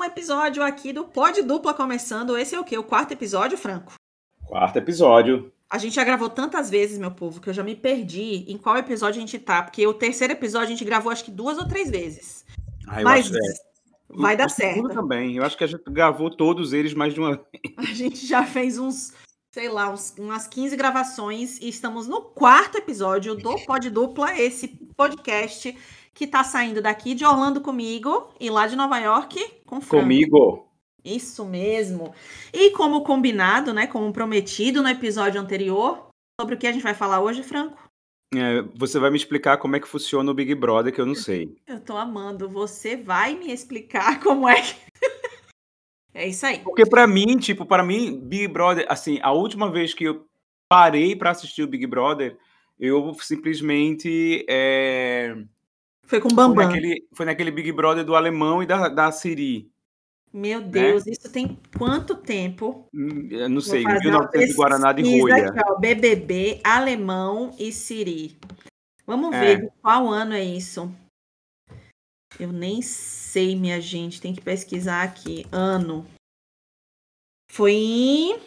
um episódio aqui do Pod Dupla começando. Esse é o quê? O quarto episódio, Franco? Quarto episódio. A gente já gravou tantas vezes, meu povo, que eu já me perdi em qual episódio a gente tá. Porque o terceiro episódio a gente gravou acho que duas ou três vezes. Ah, eu Mas acho, é. vai dar certo. também. Eu acho que a gente gravou todos eles mais de uma vez. A gente já fez uns, sei lá, uns- umas 15 gravações e estamos no quarto episódio do Pod Dupla, esse podcast que tá saindo daqui de Orlando comigo e lá de Nova York com Franco. Comigo. Isso mesmo. E como combinado, né, como prometido no episódio anterior, sobre o que a gente vai falar hoje, Franco? É, você vai me explicar como é que funciona o Big Brother, que eu não sei. Eu tô amando. Você vai me explicar como é que. é isso aí. Porque pra mim, tipo, para mim, Big Brother, assim, a última vez que eu parei pra assistir o Big Brother, eu simplesmente é, Foi com o foi, Bambam. naquele, foi naquele Big Brother do alemão e da, da Siri. Meu Deus, isso tem quanto tempo? Hum, eu Não sei, fazer uma 1900 Guaraná de rolha. aqui, ó, BBB, Alemão e Siri. Vamos É. ver de qual ano é isso. Eu nem sei, minha gente. Tem que pesquisar aqui. Ano. Foi em.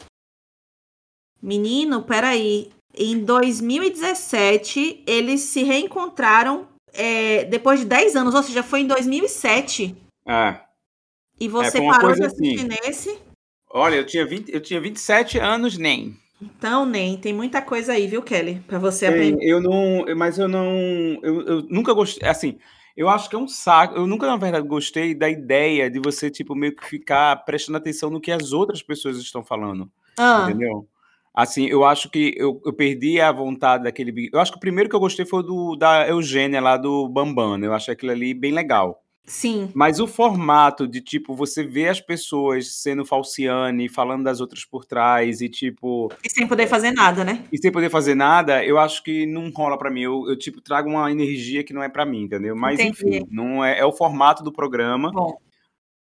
Menino, peraí. Em 2017, eles se reencontraram é, depois de 10 anos, ou seja, foi em 2007. É. E você foi uma parou de coisa assistir assim. nesse? Olha, eu tinha, 20, eu tinha 27 anos, nem. Então, nem. Tem muita coisa aí, viu, Kelly? Pra você Tem, aprender. eu não, mas eu não, eu, eu nunca gostei, assim, eu acho que é um saco, eu nunca, na verdade, gostei da ideia de você, tipo, meio que ficar prestando atenção no que as outras pessoas estão falando, Ah, entendeu? Assim, eu acho que eu, eu perdi a vontade daquele, Big- eu acho que o primeiro que eu gostei foi do, da Eugênia lá do Bambam, né? eu achei aquilo ali bem legal. sim. Mas o formato de, tipo, você ver as pessoas sendo falciane, falando das outras por trás e, tipo, E sem poder fazer nada, né? e sem poder fazer nada, eu acho que não rola pra mim. Eu, eu, tipo, trago uma energia que não é pra mim, entendeu? Mas, Entendi. enfim, não é, é o formato do programa. Bom,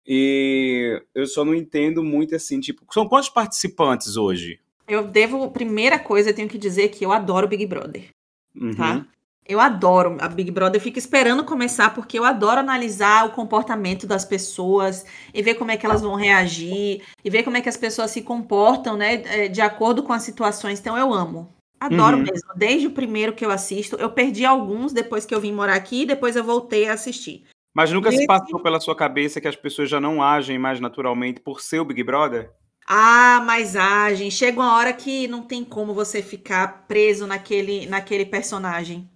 E eu só não entendo muito assim, tipo, são quantos participantes hoje? Eu devo. Primeira coisa, eu tenho que dizer que eu adoro Big Brother, Uhum. tá? Eu adoro a Big Brother, eu fico esperando começar, porque eu adoro analisar o comportamento das pessoas e ver como é que elas vão reagir, e ver como é que as pessoas se comportam, né, eh, de acordo com as situações. Então eu amo. Adoro Uhum. mesmo. Desde o primeiro que eu assisto, eu perdi alguns depois que eu vim morar aqui, e depois eu voltei a assistir. Mas nunca se passou pela sua cabeça que as pessoas já não agem mais naturalmente por ser o Big Brother? Ah, mas agem. Chega uma hora que não tem como você ficar preso naquele, naquele personagem.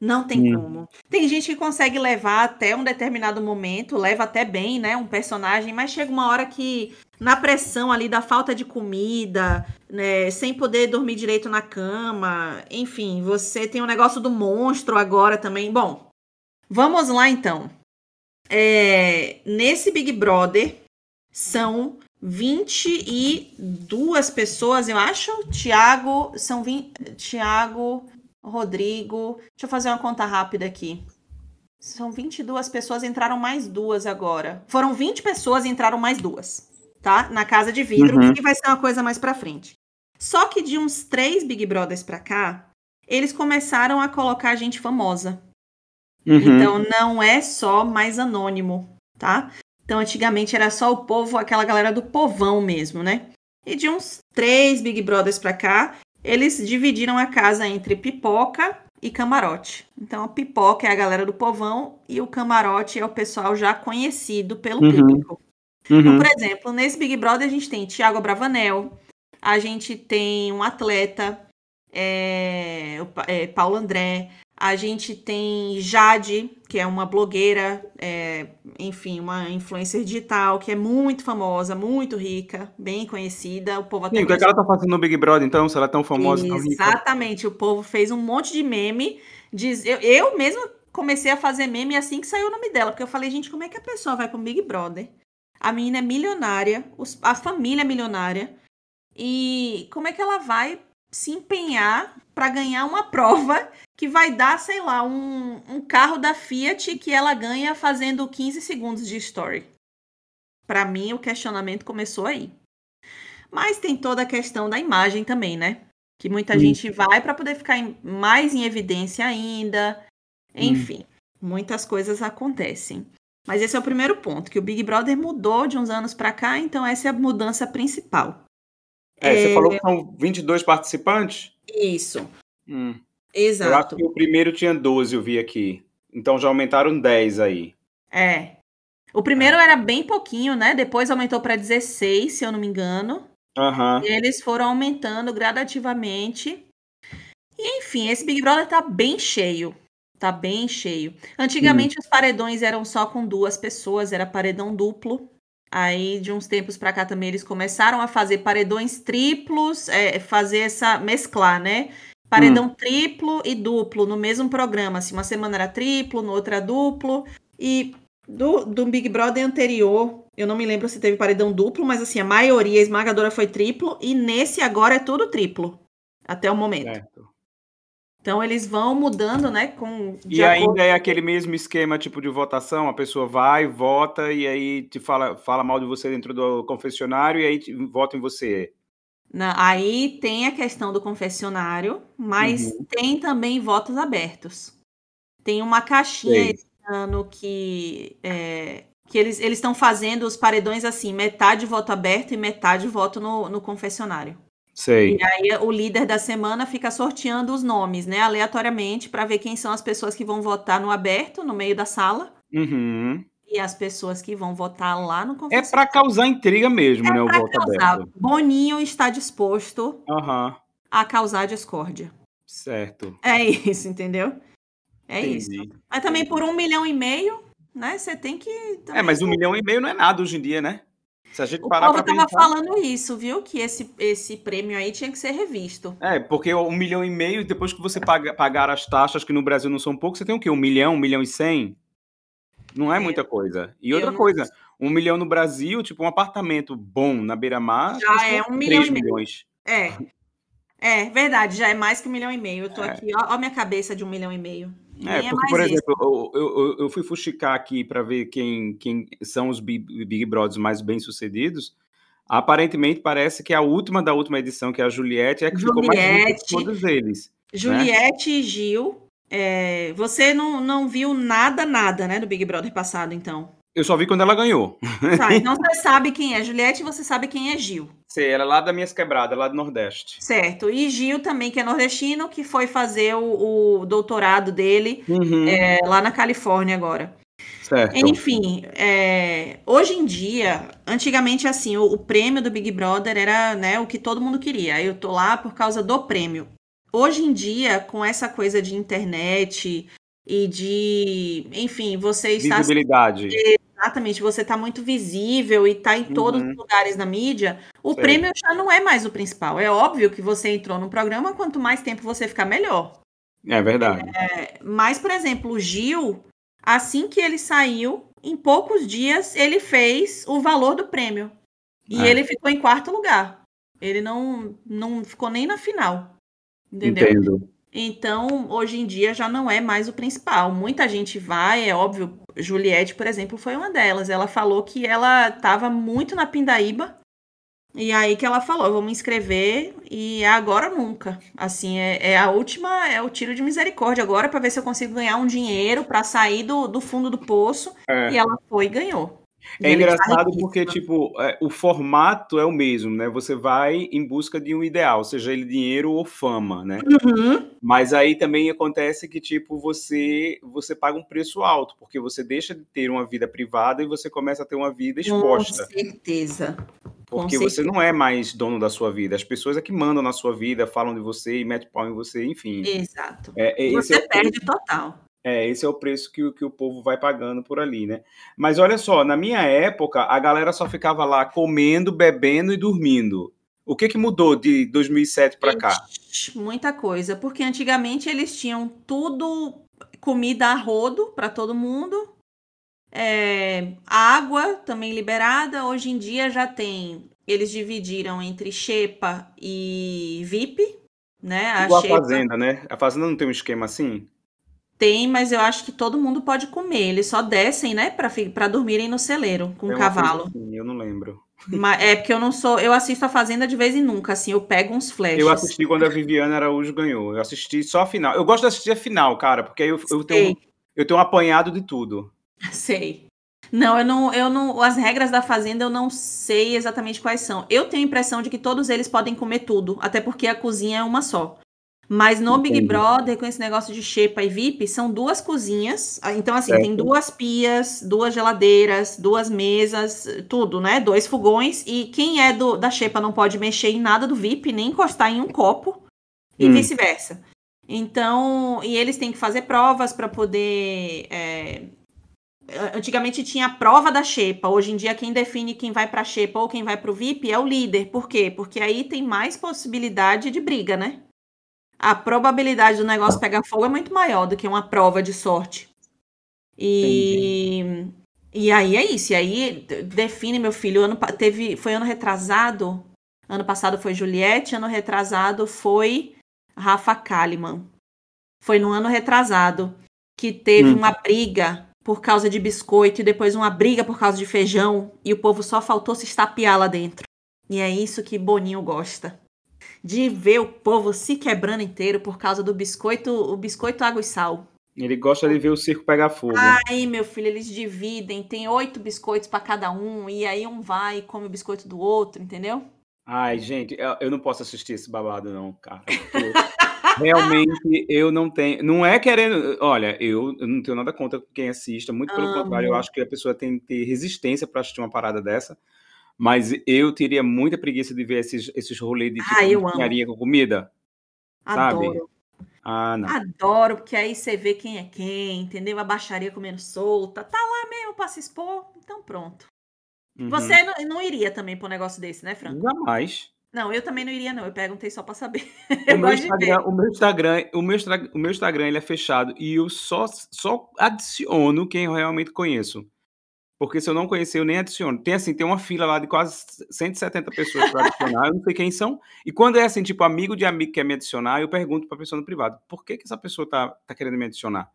Não tem Hum. como. Tem gente que consegue levar até um determinado momento, leva até bem, né, um personagem, mas chega uma hora que na pressão ali da falta de comida, né, sem poder dormir direito na cama, enfim, você tem o negócio do monstro agora também. Bom, vamos lá então. É, nesse Big Brother são 22 pessoas, eu acho. Tiago, são 20, Tiago, Rodrigo. Deixa eu fazer uma conta rápida aqui. São 22 pessoas, entraram mais duas agora. Foram 20 pessoas e entraram mais duas, tá? Na casa de vidro, Uhum. que vai ser uma coisa mais pra frente. Só que de uns três Big Brothers pra cá, eles começaram a colocar gente famosa. Uhum. Então não é só mais anônimo, tá? Então antigamente era só o povo, aquela galera do povão mesmo, né? E de uns três Big Brothers pra cá, eles dividiram a casa entre pipoca e camarote. Então a pipoca é a galera do povão e o camarote é o pessoal já conhecido pelo Uhum. público. Então, Uhum. por exemplo, nesse Big Brother a gente tem Thiago Bravanel, a gente tem um atleta, é, é, Paulo André, a gente tem Jade, que é uma blogueira, é, enfim, uma influencer digital que é muito famosa, muito rica, bem conhecida. O povo até Sim, o que, é que ela tá fazendo no Big Brother, então, se ela é tão famosa, tão? Exatamente, o povo fez um monte de meme. Diz, eu, eu mesma comecei a fazer meme assim que saiu o nome dela, porque eu falei, gente, como é que a pessoa vai pro Big Brother? A menina é milionária, a família é milionária, e como é que ela vai se empenhar para ganhar uma prova que vai dar, sei lá, um, um carro da Fiat que ela ganha fazendo 15 segundos de story? Para mim, o questionamento começou aí. Mas tem toda a questão da imagem também, né? Que muita Sim. gente vai para poder ficar em- mais em evidência ainda. Enfim, muitas coisas acontecem. Mas esse é o primeiro ponto, que o Big Brother mudou de uns anos para cá, então essa é a mudança principal. É, é... você falou que são 22 participantes? Isso. Hum. Exato. Eu acho que o primeiro tinha 12, eu vi aqui. Então já aumentaram 10 aí. É. O primeiro era bem pouquinho, né? Depois aumentou para 16, se eu não me engano. Uhum. E eles foram aumentando gradativamente. E, enfim, esse Big Brother tá bem cheio. Tá bem cheio. Antigamente os paredões eram só com duas pessoas, era paredão duplo. Aí, de uns tempos para cá também, eles começaram a fazer paredões triplos, é, fazer essa mesclar, né? Paredão hum. triplo e duplo no mesmo programa. Assim, uma semana era triplo, no outra duplo. E do, do Big Brother anterior, eu não me lembro se teve paredão duplo, mas assim, a maioria esmagadora foi triplo. E nesse agora é tudo triplo. Até o momento. Certo. Então eles vão mudando, né? Com, e ainda é aquele mesmo esquema tipo de votação, a pessoa vai, vota e aí te fala, fala mal de você dentro do confessionário e aí te, vota em você. Não, aí tem a questão do confessionário, mas uhum. tem também votos abertos. Tem uma caixinha esse ano que, é, que eles estão fazendo os paredões assim, metade voto aberto e metade voto no, no confessionário. Sei. E aí o líder da semana fica sorteando os nomes, né, aleatoriamente, para ver quem são as pessoas que vão votar no aberto, no meio da sala. Uhum. E as pessoas que vão votar lá no confessionário. É para causar intriga mesmo, é né, o voto causar. aberto. Boninho está disposto uhum. a causar discórdia. Certo. É isso, entendeu? É Entendi. isso. Mas também por um milhão e meio, né? Você tem que. É, mas um milhão e meio não é nada hoje em dia, né? Se a gente o parar povo tava pensar... falando isso, viu? Que esse, esse prêmio aí tinha que ser revisto. É, porque um milhão e meio, depois que você paga, pagar as taxas, que no Brasil não são poucos, você tem o quê? Um milhão, um milhão e cem? Não é, é. muita coisa. E outra não... coisa, um milhão no Brasil, tipo um apartamento bom na beira-mar, já é um milhão e milhões. É. É, verdade, já é mais que um milhão e meio. Eu tô é. aqui, ó, ó minha cabeça de um milhão e meio. É, é, porque, por exemplo, eu, eu, eu, fui fuxicar aqui para ver quem, quem são os Big, Big Brothers mais bem-sucedidos. Aparentemente, parece que a última da última edição, que é a Juliette, é que Juliette, ficou mais de todos eles. Né? Juliette né? e Gil. É, você não, não viu nada, nada, né, do Big Brother passado, então? Eu só vi quando ela ganhou. Tá, então você sabe quem é Juliette e você sabe quem é Gil. Sei, ela é lá da Minhas Quebradas, lá do Nordeste. Certo. E Gil também, que é nordestino, que foi fazer o, o doutorado dele uhum. é, lá na Califórnia agora. Certo. Enfim, é, hoje em dia, antigamente assim, o, o, prêmio do Big Brother era né, o que todo mundo queria. Eu tô lá por causa do prêmio. Hoje em dia, com essa coisa de internet e de, enfim, você está visibilidade. Exatamente, você está muito visível e está em todos uhum. os lugares na mídia, o Sei. prêmio já não é mais o principal. É óbvio que você entrou no programa, quanto mais tempo você ficar, melhor. É verdade. É, mas, por exemplo, o Gil, assim que ele saiu, em poucos dias ele fez o valor do prêmio. E é. ele ficou em quarto lugar. Ele não, não ficou nem na final. Entendeu? Entendo. Então, hoje em dia já não é mais o principal. Muita gente vai, é óbvio. Juliette, por exemplo, foi uma delas. Ela falou que ela estava muito na pindaíba. E aí que ela falou, vou me inscrever e agora nunca. Assim, é, é, a última, é o tiro de misericórdia agora para ver se eu consigo ganhar um dinheiro para sair do, do fundo do poço. É. E ela foi e ganhou. É engraçado porque, tipo, é, o formato é o mesmo, né? Você vai em busca de um ideal, seja ele dinheiro ou fama, né? Uhum. Mas aí também acontece que, tipo, você, você paga um preço alto, porque você deixa de ter uma vida privada e você começa a ter uma vida exposta. Com certeza. Porque você não é mais dono da sua vida. As pessoas é que mandam na sua vida, falam de você e metem pau em você, enfim. Exato. É, você é perde total. É, esse é o preço que, que o povo vai pagando por ali, né? Mas olha só, na minha época, a galera só ficava lá comendo, bebendo e dormindo. O que, que mudou de 2007 para cá? Muita coisa, porque antigamente eles tinham tudo, comida a rodo para todo mundo, é, água também liberada. Hoje em dia já tem, eles dividiram entre Xepa e VIP, né? A Igual Xepa... a Fazenda, né? A Fazenda não tem um esquema assim? Tem, mas eu acho que todo mundo pode comer. Eles só descem, né, para dormirem no celeiro com o cavalo. Assim, eu não lembro. Mas é porque eu não sou. Eu assisto a Fazenda de vez em nunca, assim, eu pego uns flashes. Eu assisti quando a Viviana Araújo ganhou. Eu assisti só a final. Eu gosto de assistir a final, cara, porque aí eu, eu, tenho, eu tenho um apanhado de tudo. Sei. Não, eu não, eu não. As regras da fazenda eu não sei exatamente quais são. Eu tenho a impressão de que todos eles podem comer tudo, até porque a cozinha é uma só. Mas no Big Entendi. Brother, com esse negócio de xepa e VIP, são duas cozinhas. Ah, Então, assim, Certo. tem duas pias, duas geladeiras, duas mesas, tudo, né? Dois fogões. E quem é do, da xepa não pode mexer em nada do VIP, nem encostar em um copo, e Hum. vice-versa. Então, e eles têm que fazer provas para poder. é, Antigamente tinha a prova da xepa. Hoje em dia, quem define quem vai pra xepa ou quem vai pro VIP é o líder. Por quê? Porque aí tem mais possibilidade de briga, né? A probabilidade do negócio pegar fogo é muito maior do que uma prova de sorte. E, e aí é isso. E aí define, meu filho. Ano, teve, foi ano retrasado. Ano passado foi Juliette, ano retrasado foi Rafa Kalimann. Foi no ano retrasado que teve Hum. uma briga por causa de biscoito e depois uma briga por causa de feijão e o povo só faltou se estapear lá dentro. E é isso que Boninho gosta. De ver o povo se quebrando inteiro por causa do biscoito, o biscoito água e sal. Ele gosta de ver o circo pegar fogo. Aí, meu filho, eles dividem, tem oito biscoitos para cada um, e aí um vai e come o biscoito do outro, entendeu? Ai, gente, eu, não posso assistir esse babado, não, cara. Realmente, eu não tenho. Não é querendo. Olha, eu, eu não tenho nada contra quem assista, muito pelo contrário, eu acho que a pessoa tem que ter resistência para assistir uma parada dessa. Mas eu teria muita preguiça de ver esses, esses rolês de tipo, Ah, eu amo. engenharia com comida. Sabe? Adoro. Ah, não. Adoro, porque aí você vê quem é quem, entendeu? A baixaria comendo solta. Tá lá mesmo pra se expor, então pronto. Uhum. Você não, não iria também pra um negócio desse, né, Franco? Jamais. Não, eu também não iria, não. Eu perguntei só pra saber. Meu, o meu Instagram, o meu Instagram, o meu Instagram ele é fechado e eu só, só adiciono quem eu realmente conheço. Porque se eu não conhecer, eu nem adiciono. Tem assim, tem uma fila lá de quase 170 pessoas para adicionar, eu não sei quem são. E quando é assim, tipo, amigo de amigo que quer me adicionar, eu pergunto para a pessoa no privado, por que, que essa pessoa tá, tá querendo me adicionar?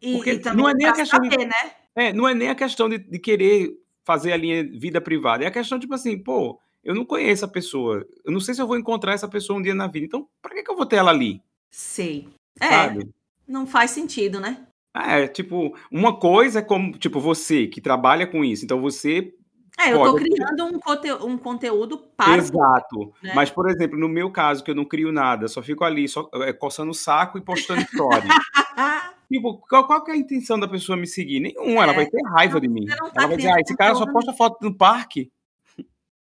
E, Porque e também não é nem a questão de- saber, né? É, não é nem a questão de, de querer fazer a linha vida privada, é a questão, tipo assim, pô, eu não conheço a pessoa, eu não sei se eu vou encontrar essa pessoa um dia na vida, então pra que, que eu vou ter ela ali? Sei. É, Sabe? não faz sentido, né? É, tipo, uma coisa é como, tipo, você que trabalha com isso, então você. É, eu tô Pode. criando um, conte um conteúdo para. Exato. né? Mas, por exemplo, no meu caso, que eu não crio nada, só fico ali, só é, coçando o saco e postando story. tipo, qual, qual que é a intenção da pessoa me seguir? Nenhuma, ela É. vai ter raiva de mim. tá Ela vai dizer, ah, esse cara só posta foto no parque,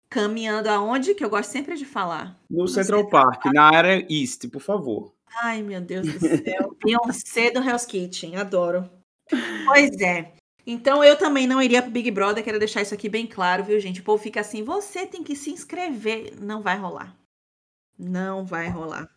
Caminhando aonde? Que eu gosto sempre de falar. no Central Central Park, na área East, por favor. Ai, meu Deus do céu. Beyoncé do Hell's Kitchen, adoro. Pois é. Então eu também não iria pro Big Brother, quero deixar isso aqui bem claro, viu, gente? O povo fica assim, você tem que se inscrever. Não vai rolar. Não vai rolar.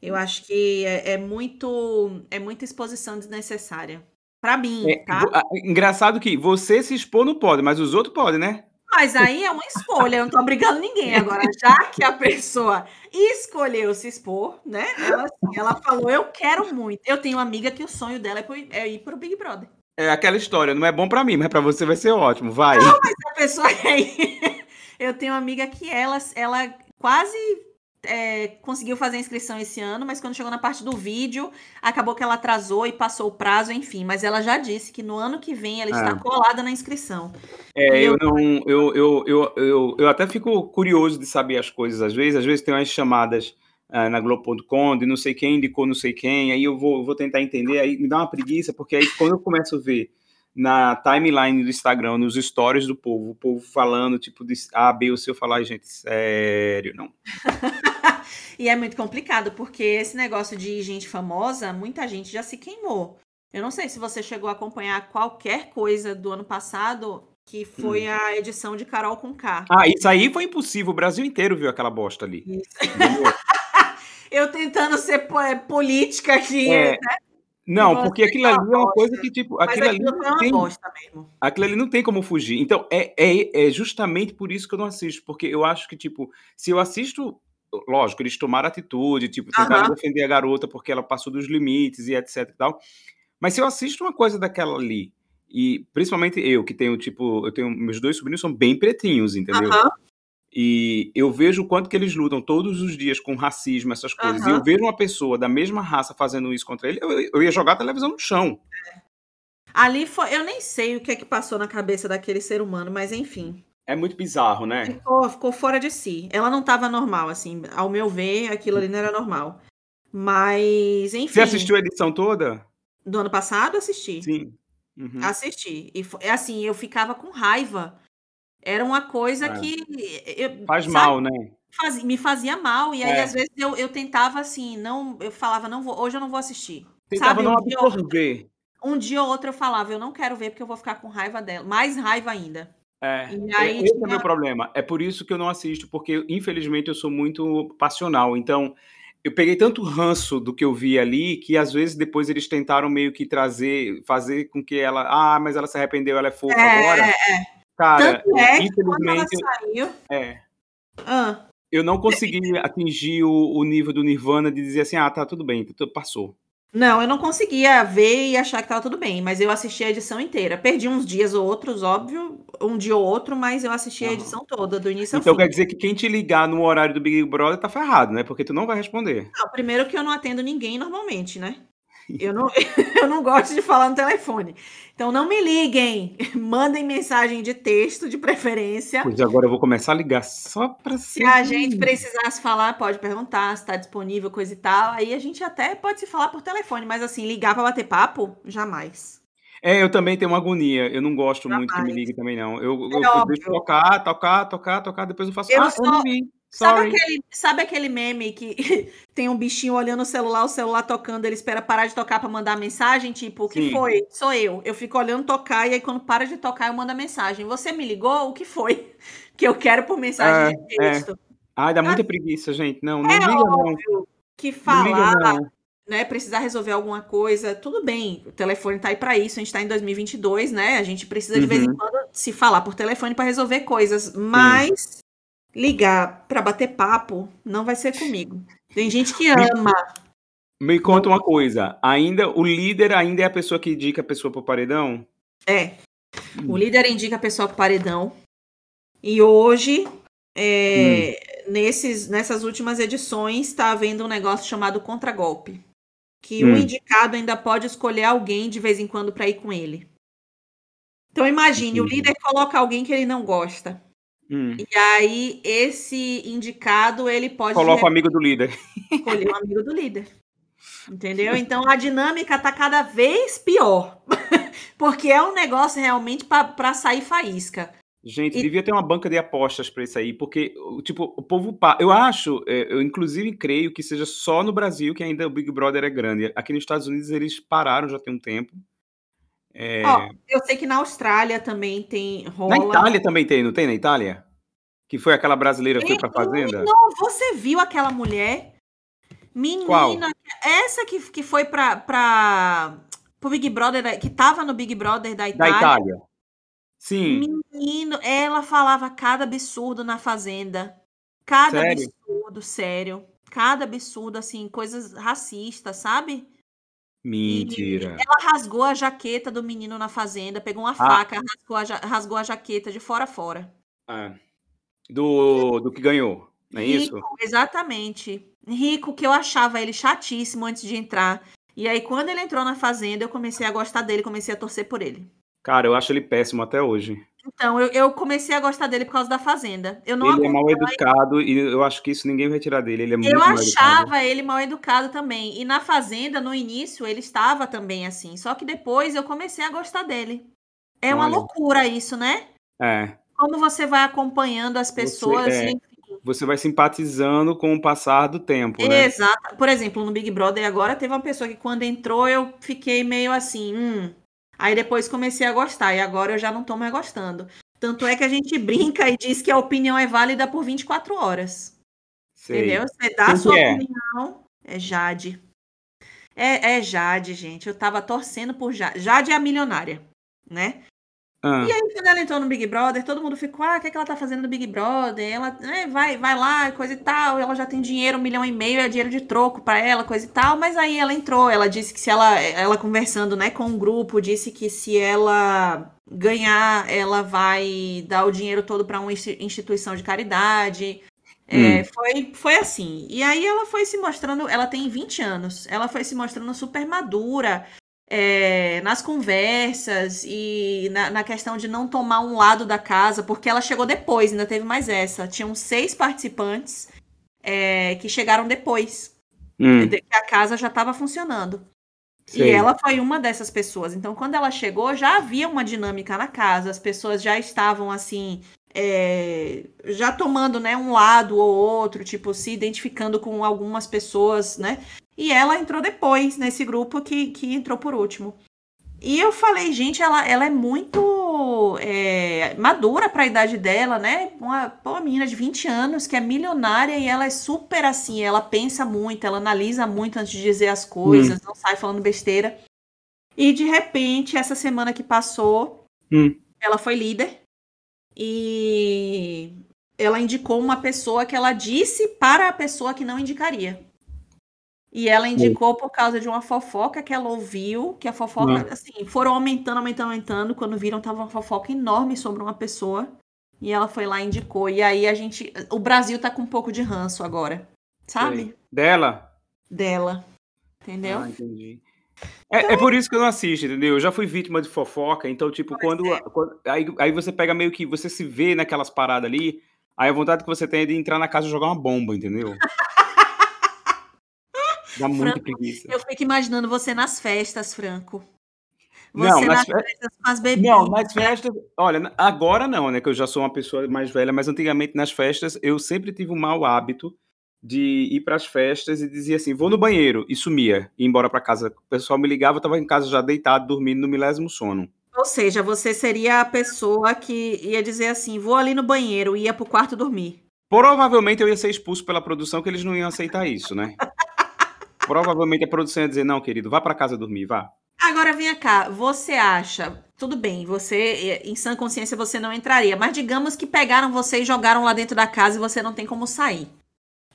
Eu acho que é, é muito é muita exposição desnecessária. Pra mim, É, tá? engraçado que você se expor não pode, mas os outros podem, né? Mas aí é uma escolha, eu não tô obrigando ninguém. Agora, já que a pessoa escolheu se expor, né? Ela, assim, ela falou, eu quero muito. Eu tenho uma amiga que o sonho dela é, é ir pro Big Brother. É aquela história, não é bom pra mim, mas pra você vai ser ótimo, vai. A pessoa quer ir. Eu tenho uma amiga que ela, ela quase é, conseguiu fazer a inscrição esse ano, mas quando chegou na parte do vídeo, acabou que ela atrasou e passou o prazo, enfim. Mas ela já disse que no ano que vem ela está Ah. colada na inscrição. É, eu eu- não. Eu, eu, eu, eu, eu até fico curioso de saber as coisas às vezes. Às vezes tem umas chamadas ah, na Globo.com de não sei quem indicou não sei quem, aí eu vou, vou tentar entender, aí me dá uma preguiça, porque aí quando eu começo a ver na timeline do Instagram, nos stories do povo, o povo falando, tipo, de A, B ou C, eu falo, ai, gente, sério, não. E é muito complicado, porque esse negócio de gente famosa, muita gente já se queimou. Eu não sei se você chegou a acompanhar qualquer coisa do ano passado, que foi a edição de Carol com K. Ah, isso aí foi impossível, o Brasil inteiro viu aquela bosta ali. Eu tentando ser po- política aqui, É, né? Não, porque aquilo ali é uma coisa que, tipo, aquilo ali não tem. Aquilo ali não tem como fugir. Então, é, é, é justamente por isso que eu não assisto. Porque eu acho que, tipo, se eu assisto. Lógico, eles tomaram atitude, tipo, tentaram Aham. defender a garota porque ela passou dos limites e etc e tal. Mas se eu assisto uma coisa daquela ali, e principalmente eu, que tenho, tipo, eu tenho. Meus dois sobrinhos são bem pretinhos, entendeu? Aham. E eu vejo o quanto que eles lutam todos os dias com racismo, essas coisas. E Aham. eu vejo uma pessoa da mesma raça fazendo isso contra ele, eu, eu ia jogar a televisão no chão. Ali foi. Eu nem sei o que é que passou na cabeça daquele ser humano, mas enfim. É muito bizarro, né? Ficou, ficou fora de si. Ela não estava normal, assim. Ao meu ver, aquilo ali não era normal. Mas, enfim. Você assistiu a edição toda? Do ano passado, assisti. Sim. Uhum. Assisti. E foi, assim, eu ficava com raiva. Era uma coisa é. que. Eu, Faz sabe, mal, né? Faz, me fazia mal. E aí, é. às vezes, eu, eu tentava assim, não. Eu falava, não vou, hoje eu não vou assistir. Tentava sabe, não um absorver. um dia ou outro eu falava, eu não quero ver porque eu vou ficar com raiva dela. Mais raiva ainda. É, e aí, esse tinha... é o meu problema. É por isso que eu não assisto, porque infelizmente eu sou muito passional. Então, eu peguei tanto ranço do que eu vi ali que às vezes depois eles tentaram meio que trazer, fazer com que ela, ah, mas ela se arrependeu, ela é fofa é, agora. É, é. Cara, tanto é que infelizmente, quando ela saiu, é. Ah. Eu não consegui atingir o, o, nível do Nirvana de dizer assim, ah, tá tudo bem, passou. Não, eu não conseguia ver e achar que tava tudo bem, mas eu assisti a edição inteira. Perdi uns dias ou outros, óbvio, um dia ou outro, mas eu assisti a edição toda, do início ao então, fim. Então quer dizer que quem te ligar no horário do Big Brother tá ferrado, né? Porque tu não vai responder. Não, primeiro que eu não atendo ninguém normalmente, né? Eu não, eu não gosto de falar no telefone. Então não me liguem. Mandem mensagem de texto, de preferência. Pois agora eu vou começar a ligar só para Se a gente precisasse falar, pode perguntar se está disponível, coisa e tal. Aí a gente até pode se falar por telefone, mas assim, ligar para bater papo, jamais. É, eu também tenho uma agonia. Eu não gosto Jamais. muito que me ligue também, não. Eu, é eu, eu deixo tocar, tocar, tocar, tocar, depois eu faço. Eu ah, só... Sabe aquele, sabe aquele meme que tem um bichinho olhando o celular, o celular tocando, ele espera parar de tocar para mandar mensagem? Tipo, o que Sim. foi? Sou eu. Eu fico olhando tocar e aí quando para de tocar eu mando a mensagem. Você me ligou? O que foi? Que eu quero por mensagem é, de texto. É. Ai, dá muita ah, preguiça, gente. Não, não é liga não. que falar, não né, precisar resolver alguma coisa, tudo bem. O telefone tá aí para isso. A gente tá em 2022, né? A gente precisa de uhum. vez em uhum. quando se falar por telefone para resolver coisas, mas ligar para bater papo não vai ser comigo. Tem gente que ama. Me, conta uma coisa, ainda o líder ainda é a pessoa que indica a pessoa pro paredão? É. O líder indica a pessoa pro paredão. E hoje, é, hum. nesses, nessas últimas edições, está havendo um negócio chamado contragolpe. Que hum. o indicado ainda pode escolher alguém de vez em quando para ir com ele. Então imagine, o líder coloca alguém que ele não gosta. Hum. E aí, esse indicado, ele pode. Coloca o amigo do líder. Escolher o amigo do líder. Entendeu? Então a dinâmica tá cada vez pior. Porque é um negócio realmente para sair faísca. Gente, e... devia ter uma banca de apostas para isso aí, porque, tipo, o povo. Eu acho, é, eu inclusive creio que seja só no Brasil que ainda o Big Brother é grande. Aqui nos Estados Unidos eles pararam já tem um tempo. É... Ó, eu sei que na Austrália também tem rola. Na Itália também tem, não tem na Itália? Que foi aquela brasileira que foi pra fazenda? Não, você viu aquela mulher? Menina, Qual? essa que, que foi pra, pra pro Big Brother, que tava no Big Brother da Itália. Da Itália. Sim. Menino, ela falava cada absurdo na fazenda. Cada sério? absurdo, sério. Cada absurdo, assim, coisas racistas, sabe? Mentira. E ela rasgou a jaqueta do menino na fazenda, pegou uma ah. faca, rasgou a, rasgou a jaqueta de fora a fora. Ah. Do, do que ganhou, não é Rico, isso? Exatamente. Rico, que eu achava ele chatíssimo antes de entrar. E aí, quando ele entrou na fazenda, eu comecei a gostar dele, comecei a torcer por ele. Cara, eu acho ele péssimo até hoje. Então, eu, eu comecei a gostar dele por causa da Fazenda. Eu não ele é mal educado e eu acho que isso ninguém vai tirar dele. Ele é muito Eu achava ele mal educado também. E na Fazenda, no início, ele estava também assim. Só que depois eu comecei a gostar dele. É uma Olha. loucura isso, né? É. Como você vai acompanhando as pessoas. Você, é, você vai simpatizando com o passar do tempo, né? Exato. Por exemplo, no Big Brother agora teve uma pessoa que quando entrou eu fiquei meio assim, hum, Aí depois comecei a gostar, e agora eu já não tô mais gostando. Tanto é que a gente brinca e diz que a opinião é válida por 24 horas. Sei. Entendeu? Você dá Quem a sua é? opinião. É Jade. É, é Jade, gente. Eu tava torcendo por Jade. Jade é a milionária, né? Ah. E aí, quando ela entrou no Big Brother, todo mundo ficou, ah, o que, é que ela tá fazendo no Big Brother? Ela é, vai, vai lá, coisa e tal. Ela já tem dinheiro, um milhão e meio, é dinheiro de troco para ela, coisa e tal. Mas aí ela entrou, ela disse que se ela, ela conversando, né, com o um grupo, disse que se ela ganhar, ela vai dar o dinheiro todo para uma instituição de caridade. É, hum. É, foi, foi assim. E aí ela foi se mostrando, ela tem 20 anos, ela foi se mostrando super madura, é, nas conversas e na, na, questão de não tomar um lado da casa, porque ela chegou depois, ainda teve mais essa. Tinham seis participantes é, que chegaram depois, hum. que a casa já estava funcionando. Sei. E ela foi uma dessas pessoas. Então, quando ela chegou, já havia uma dinâmica na casa, as pessoas já estavam assim. É, já tomando né, um lado ou outro, tipo, se identificando com algumas pessoas, né? E ela entrou depois nesse grupo que, que entrou por último. E eu falei, gente, ela, ela é muito é, madura para a idade dela, né? Uma, uma menina de 20 anos que é milionária e ela é super assim, ela pensa muito, ela analisa muito antes de dizer as coisas, hum. não sai falando besteira. E de repente, essa semana que passou, hum. ela foi líder e ela indicou uma pessoa que ela disse para a pessoa que não indicaria. E ela indicou por causa de uma fofoca que ela ouviu, que a fofoca, Não. assim, foram aumentando, aumentando, aumentando. Quando viram, tava uma fofoca enorme sobre uma pessoa. E ela foi lá e indicou. E aí a gente. O Brasil tá com um pouco de ranço agora. Sabe? Sei. Dela? Dela. Entendeu? Ah, entendi. É, então... é, por isso que eu não assisto, entendeu? Eu já fui vítima de fofoca, então, tipo, quando, é. quando. aí, aí você pega meio que. Você se vê naquelas paradas ali, aí a vontade que você tem é de entrar na casa e jogar uma bomba, entendeu? Dá muita preguiça. Eu fico imaginando você nas festas, Franco. Você não, nas, festas com as bebidas. Não, nas festas. Olha, agora não, né? Que eu já sou uma pessoa mais velha, mas antigamente nas festas eu sempre tive um mau hábito de ir para as festas e dizia assim: vou no banheiro e sumia, ia embora para casa. O pessoal me ligava, eu estava em casa já deitado, dormindo no milésimo sono. Ou seja, você seria a pessoa que ia dizer assim: vou ali no banheiro, ia para o quarto dormir. Provavelmente eu ia ser expulso pela produção, que eles não iam aceitar isso, né? Provavelmente a produção ia dizer: não, querido, vá para casa dormir, vá. Agora vem cá, você acha, tudo bem, você em sã consciência você não entraria, mas digamos que pegaram você e jogaram lá dentro da casa e você não tem como sair.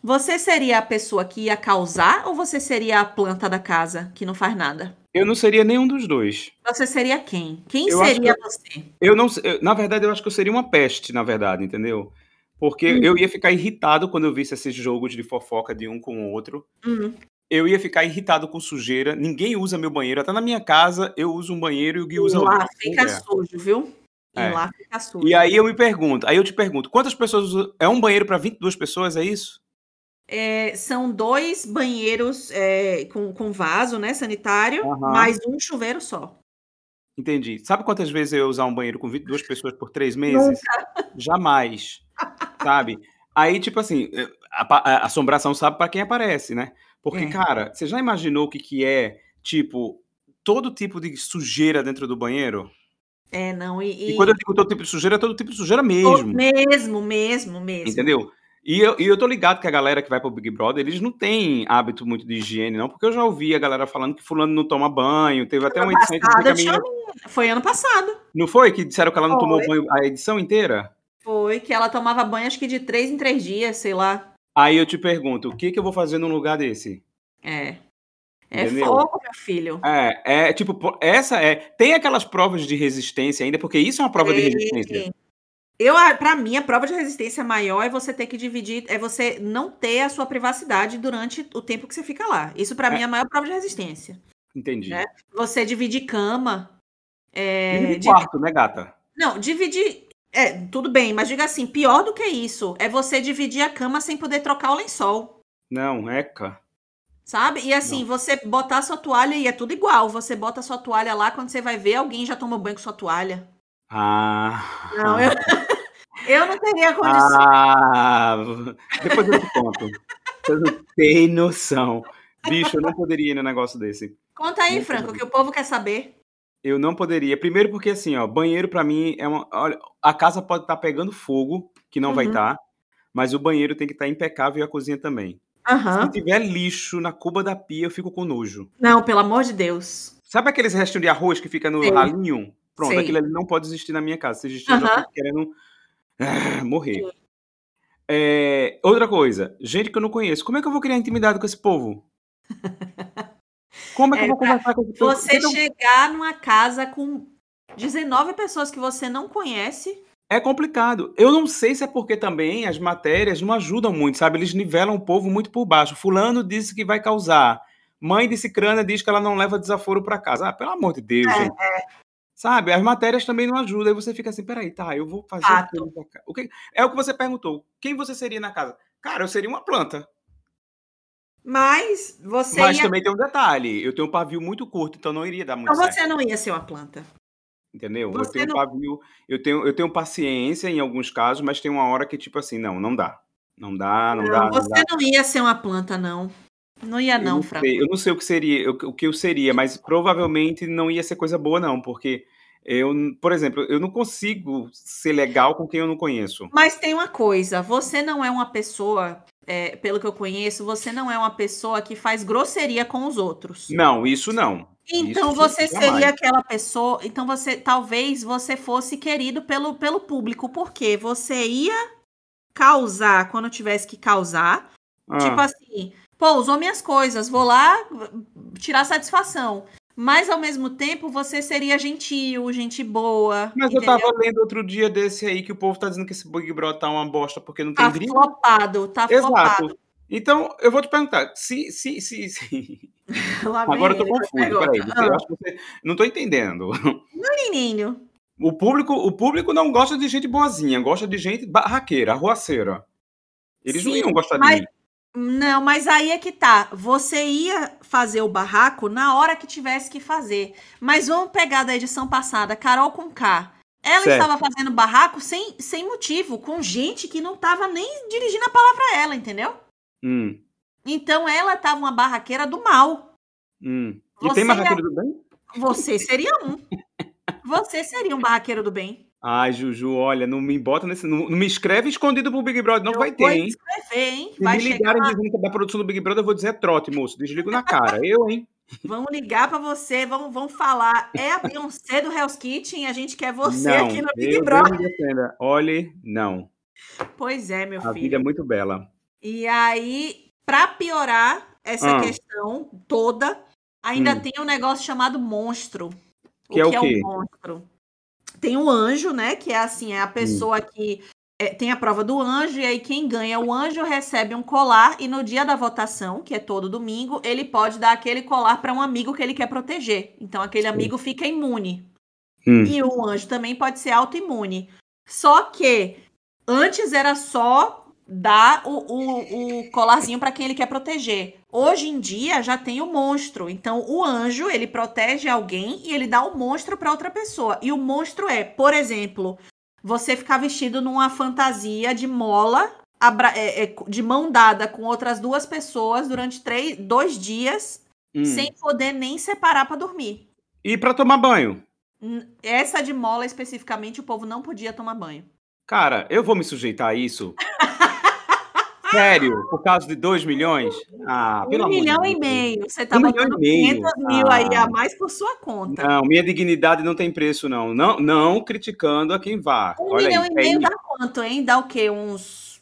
Você seria a pessoa que ia causar ou você seria a planta da casa que não faz nada? Eu não seria nenhum dos dois. Você seria quem? Quem eu seria eu, você? Eu não, eu, na verdade, eu acho que eu seria uma peste, na verdade, entendeu? Porque hum. eu ia ficar irritado quando eu visse esses jogos de fofoca de um com o outro. Hum eu ia ficar irritado com sujeira. Ninguém usa meu banheiro. Até na minha casa eu uso um banheiro e o Gui usa outro. Lá fica é. sujo, viu? E é. lá fica sujo. E aí eu me pergunto, aí eu te pergunto, quantas pessoas usam? É um banheiro para 22 pessoas, é isso? É, são dois banheiros é, com, com vaso, né, sanitário, uhum. mais um chuveiro só. Entendi. Sabe quantas vezes eu ia usar um banheiro com 22 pessoas por três meses? Nunca. Jamais. sabe? Aí, tipo assim, a, a assombração sabe para quem aparece, né? Porque, é. cara, você já imaginou o que, que é, tipo, todo tipo de sujeira dentro do banheiro? É, não. E, e... e quando eu digo todo tipo de sujeira, é todo tipo de sujeira mesmo. Mesmo, mesmo, mesmo. Entendeu? E eu, e eu tô ligado que a galera que vai pro Big Brother, eles não têm hábito muito de higiene, não, porque eu já ouvi a galera falando que fulano não toma banho, teve até uma edição passado, que minha... Foi ano passado. Não foi? Que disseram que ela não foi. tomou banho a edição inteira? Foi, que ela tomava banho acho que de três em três dias, sei lá. Aí eu te pergunto, o que, que eu vou fazer num lugar desse? É. É Entendeu? fogo, meu filho. É, é tipo, essa é. Tem aquelas provas de resistência ainda, porque isso é uma prova de resistência. Eu, para mim, a prova de resistência maior é você ter que dividir, é você não ter a sua privacidade durante o tempo que você fica lá. Isso para é. mim é a maior prova de resistência. Entendi. Né? Você dividir cama. É, dividir quarto, né, gata? Não, dividir. É, tudo bem, mas diga assim, pior do que isso é você dividir a cama sem poder trocar o lençol. Não, eca. Sabe? E assim, Não. você botar sua toalha e é tudo igual. Você bota sua toalha lá, quando você vai ver, alguém já tomou banho com sua toalha. Ah. Não, eu, eu não teria condição. Ah, depois eu te conto. Você não tem noção. Bicho, eu não poderia ir no negócio desse. Conta aí, não Franco, poderia. que o povo quer saber. Eu não poderia. Primeiro porque assim, ó, banheiro para mim é uma, olha, a casa pode estar tá pegando fogo, que não uhum. vai estar, tá, mas o banheiro tem que estar tá impecável e a cozinha também. Uhum. Se tiver lixo na cuba da pia, eu fico com nojo. Não, pelo amor de Deus. Sabe aqueles restinhos de arroz que fica no Sim. ralinho? Pronto, Sim. aquilo ali não pode existir na minha casa. Se existir, uhum. eu já querendo ah, morrer. É, outra coisa, gente que eu não conheço. Como é que eu vou criar intimidade com esse povo? Como é que é, eu vou conversar com povo? Você chegar numa casa com 19 pessoas que você não conhece é complicado. Eu não sei se é porque também as matérias não ajudam muito, sabe? Eles nivelam o povo muito por baixo. Fulano disse que vai causar. Mãe de Cicrana diz que ela não leva desaforo para casa. Ah, pelo amor de Deus, É, gente. Sabe? As matérias também não ajudam. Aí você fica assim, peraí, tá, eu vou fazer cá. O que... É o que você perguntou. Quem você seria na casa? Cara, eu seria uma planta. Mas você Mas ia. também tem um detalhe. Eu tenho um pavio muito curto, então não iria dar muito Então certo. você não ia ser uma planta. Entendeu? Você eu tenho não- pavio, eu tenho, eu tenho paciência em alguns casos, mas tem uma hora que, tipo assim, não, não dá. Não dá, não, dá, Não, não você dá. não ia ser uma planta, não. Não ia, não, não, sei, eu não sei o que seria, o que eu seria, mas provavelmente não ia ser coisa boa, não, porque eu, por exemplo, eu não consigo ser legal com quem eu não conheço. Mas tem uma coisa, você não é uma pessoa, é, pelo que eu conheço, você não é uma pessoa que faz grosseria com os outros. Não, isso não. Então Isso você seria aquela pessoa. Então você talvez você fosse querido pelo, pelo público, porque você ia causar quando tivesse que causar. Ah, Tipo assim, pô, usou minhas coisas, vou lá tirar satisfação. Mas ao mesmo tempo você seria gentil, gente boa. mas eu entendeu? tava lendo outro dia desse aí que o povo tá dizendo que esse Big Brother tá uma bosta porque não tem Tá flopado, tá flopado. Exato. Então, eu vou te perguntar, se, se, se, se... Agora eu tô confuso, peraí, você, eu não tô entendendo. Menino, O público, o público não gosta de gente boazinha, gosta de gente barraqueira, arruaceira. Eles não Sim, iam gostar mas- de mim. Não, mas aí é que tá. Você ia fazer o barraco na hora que tivesse que fazer. Mas vamos pegar da edição passada, Carol com K. Ela Certo. estava fazendo barraco sem, sem motivo, com gente que não tava nem dirigindo a palavra a ela, entendeu? Hum, Então ela tava uma barraqueira do mal. hum. E Você tem é- barraqueiro do bem? Você seria um. Você seria um barraqueiro do bem. Ai, Juju, olha, não me bota nesse. Não, não me escreve escondido pro Big Brother, não Eu vai ter, hein? escrever, hein? Se Vai me chegar, ligarem dizendo que é da produção do Big Brother, eu vou dizer é trote, moço. Desligo na cara. Eu, hein? vamos ligar pra você, vamos, vamos falar. É a Beyoncé do Hell's Kitchen, a gente quer você não, aqui no Big Brother. Deus defenda. Olhe, não. Pois é, meu A filho. vida é muito bela. E aí, pra piorar essa Ah. questão toda, ainda Hum. tem um negócio chamado monstro. Que é o que quê? é o monstro? Tem um anjo, né? Que é assim, é a pessoa que é, tem a prova do anjo, e aí quem ganha o anjo recebe um colar, e no dia da votação, que é todo domingo, ele pode dar aquele colar para um amigo que ele quer proteger. Então aquele amigo fica imune. Hum. E o anjo também pode ser autoimune. Só que antes era só dar o, o, o colarzinho para quem ele quer proteger. Hoje em dia já tem o monstro. Então o anjo ele protege alguém e ele dá o monstro para outra pessoa. E o monstro é, por exemplo, você ficar vestido numa fantasia de mola. abra- é, é, de mão dada com outras duas pessoas durante três, dois dias, Hum. sem poder nem separar para dormir. E pra tomar banho? Essa de mola especificamente, o povo não podia tomar banho. Cara, eu vou me sujeitar a isso? Sério? Por causa de 2 milhões? Ah, pelo um amor de milhão e Deus. meio. Você tá Um milhão botando e meio. 500 mil aí Ah. a mais por sua conta. Não, minha dignidade não tem preço, não. Não, não criticando a quem vá. um Olha milhão aí, e meio é dá quanto, hein? Dá o quê? Uns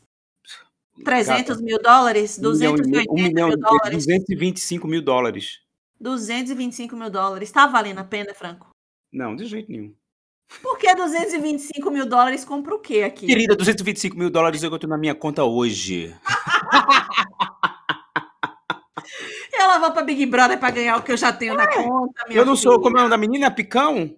300 mil dólares? um milhão e 280 meio- um milhão mil dólares? 225 mil dólares. 225 mil dólares. Tá valendo a pena, Franco? Não, de jeito nenhum. Por que 225 mil dólares compra o quê aqui? Querida, 225 mil dólares eu tenho na minha conta hoje. Ela vai pra Big Brother pra ganhar o que eu já tenho na conta, minha eu não sou, filha. como é o nome da menina? Picão?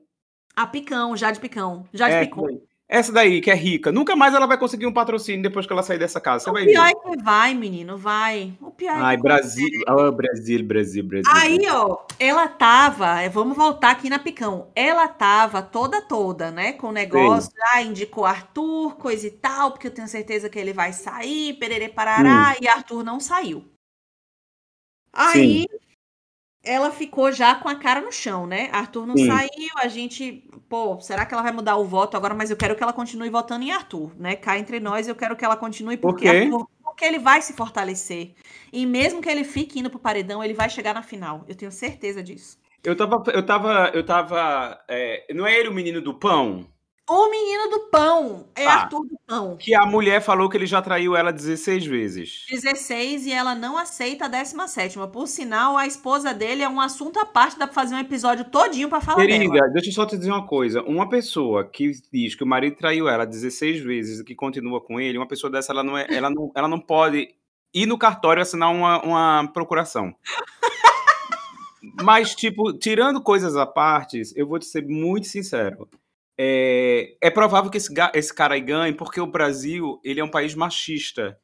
A Picão, Jade Picão. Jade É, Picão. Essa daí, que é rica. Nunca mais ela vai conseguir um patrocínio depois que ela sair dessa casa. Você O vai pior ver. é que vai, menino, vai. O pior é Ai, que Brasil. Ah, Brasil, Brasil, Brasil. Aí, ó, ela tava, eh, vamos voltar aqui na Picão. Ela tava toda, toda, né? Com o negócio, ah, indicou Arthur, coisa e tal, porque eu tenho certeza que ele vai sair, pererê parará, e Arthur não saiu. Aí, ela ficou já com a cara no chão, né? Arthur não Sim. saiu, a gente, pô, será que ela vai mudar o voto agora? Mas eu quero que ela continue votando em Arthur, né? Cá entre nós, eu quero que ela continue, Por porque quê? Arthur porque ele vai se fortalecer. E mesmo que ele fique indo pro paredão, ele vai chegar na final. Eu tenho certeza disso. Eu tava. Eu tava. Eu tava. é, não é ele o menino do pão? O menino do pão é Tá. Arthur do pão. Que a mulher falou que ele já traiu ela 16 vezes. 16 e ela não aceita a 17. Por sinal, a esposa dele é um assunto à parte, dá pra fazer um episódio todinho pra falar Querida, dela. deixa eu só te dizer uma coisa. Uma pessoa que diz que o marido traiu ela 16 vezes e que continua com ele, uma pessoa dessa, ela não, é, ela não, ela não pode ir no cartório assinar uma, uma procuração. Mas, tipo, tirando coisas à parte, eu vou te ser muito sincero. É, é provável que esse, esse cara aí ganhe, porque o Brasil ele é um país machista.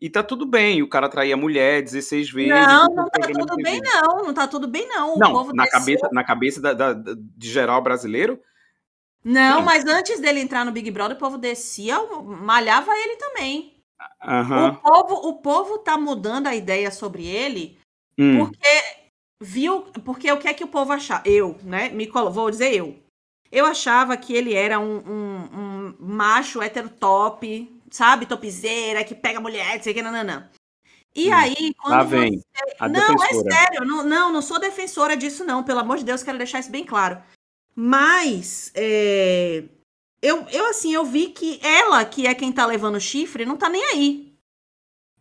E tá tudo bem, o cara trair a mulher 16 vezes. Não, não tá tudo bem, não. Não tá tudo bem, não. O não, na desceu... cabeça, na cabeça da, da, de geral brasileiro. Não, Sim. mas antes dele entrar no Big Brother, o povo descia, malhava ele também. Uhum. O, povo, o povo tá mudando a ideia sobre ele hum. porque viu. Porque o que é que o povo achava? Eu, né? Me colo... Vou dizer eu. Eu achava que ele era um, um, um macho hétero top, sabe? Topzeira, que pega mulher, não sei o que, nananã. E hum. aí, quando Lá vem você... Não, é defensora. é sério, não, não, não sou defensora disso, não. Pelo amor de Deus, quero deixar isso bem claro. Mas é... eu, eu, assim, eu vi que ela, que é quem tá levando chifre, não tá nem aí.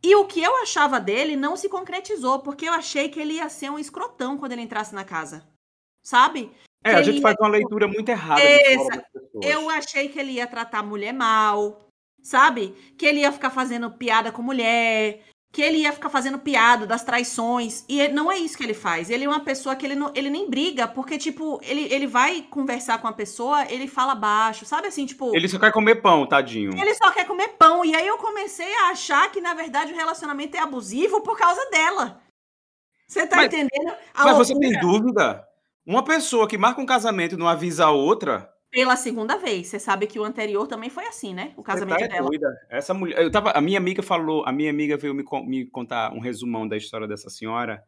E o que eu achava dele não se concretizou, porque eu achei que ele ia ser um escrotão quando ele entrasse na casa. Sabe? É, a gente faz uma leitura muito errada. Eu achei que ele ia tratar a mulher mal, sabe? Que ele ia ficar fazendo piada com mulher, que ele ia ficar fazendo piada das traições. E não é isso que ele faz. Ele é uma pessoa que ele, não, ele nem briga, porque, tipo, ele, ele vai conversar com a pessoa, ele fala baixo, sabe assim, tipo. Ele só quer comer pão, tadinho. Ele só quer comer pão. E aí eu comecei a achar que, na verdade, o relacionamento é abusivo por causa dela. Você tá mas, entendendo? Mas loucura. você tem dúvida? Uma pessoa que marca um casamento e não avisa a outra pela segunda vez. Você sabe que o anterior também foi assim, né? O casamento tá é dela. Doida. Essa mulher, eu tava, a minha amiga falou, a minha amiga veio me, me contar um resumão da história dessa senhora.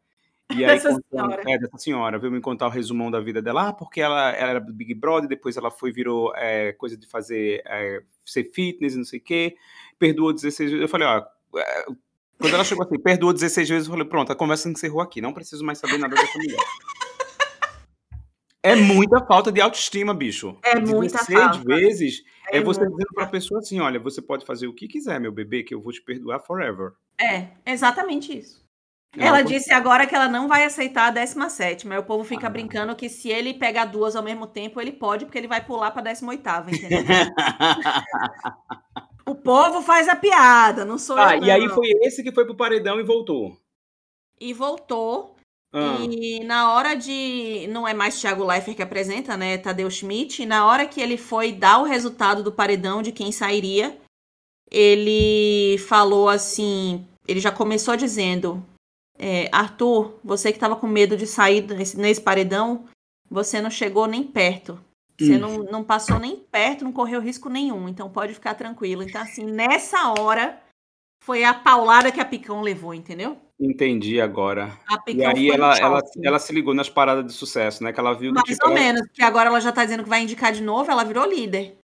E aí, dessa senhora. É, dessa senhora, veio me contar o resumão da vida dela, ah, porque ela, ela era do Big Brother, depois ela foi, virou é, coisa de fazer, é, ser fitness, não sei o quê, perdoou 16 vezes. Eu falei, ó, é, quando ela chegou assim, perdoou 16 vezes, eu falei, pronto, a conversa encerrou aqui, não preciso mais saber nada dessa mulher. É muita falta de autoestima, bicho. É muita falta. vezes é, é você dizendo para a pessoa assim: olha, você pode fazer o que quiser, meu bebê, que eu vou te perdoar forever. É, exatamente isso. É ela disse agora que ela não vai aceitar a 17, mas o povo fica ah. brincando que se ele pegar duas ao mesmo tempo, ele pode, porque ele vai pular para 18, entendeu? o povo faz a piada, não sou ah, eu. Não. E aí foi esse que foi pro paredão e voltou. E voltou. Ah. E na hora de. Não é mais Thiago Leifert que apresenta, né? Tadeu Schmidt. E na hora que ele foi dar o resultado do paredão de quem sairia, ele falou assim. Ele já começou dizendo: é, Arthur, você que estava com medo de sair nesse, nesse, paredão, você não chegou nem perto. Você hum. não, não passou nem perto, não correu risco nenhum. Então pode ficar tranquilo. Então, assim, nessa hora foi a paulada que a Picão levou, entendeu? Entendi agora. E aí ela, ela, ela se ligou nas paradas de sucesso, né? Que ela viu Mais tipo, ou ela... menos, porque agora ela já tá dizendo que vai indicar de novo, ela virou líder.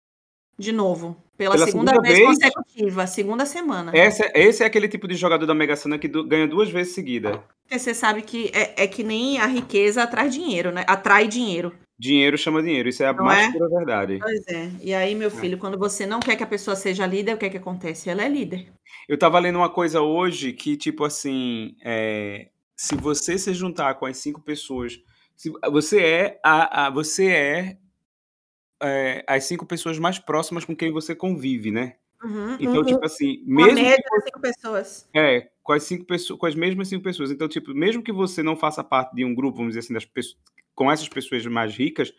De novo. Pela, pela segunda, segunda, vez, consecutiva, segunda semana. Essa, esse é aquele tipo de jogador da Mega Sena que do, ganha duas vezes seguida. Porque você sabe que é, é, que nem a riqueza atrai dinheiro, né? Atrai dinheiro. Dinheiro chama dinheiro, isso é a não mais é? pura verdade. Pois é. E aí, meu é. filho, é. quando você não quer que a pessoa seja líder, o que é que acontece? Ela é líder. Eu tava lendo uma coisa hoje que, tipo assim, é, se você se juntar com as cinco pessoas, se, você é a, a você é, é, as cinco pessoas mais próximas com quem você convive, né? Uhum, então, uhum. tipo assim, mesmo. média que, cinco pessoas. É, com as cinco pessoas, com as mesmas cinco pessoas. Então, tipo, mesmo que você não faça parte de um grupo, vamos dizer assim, das pessoas, com essas pessoas mais ricas,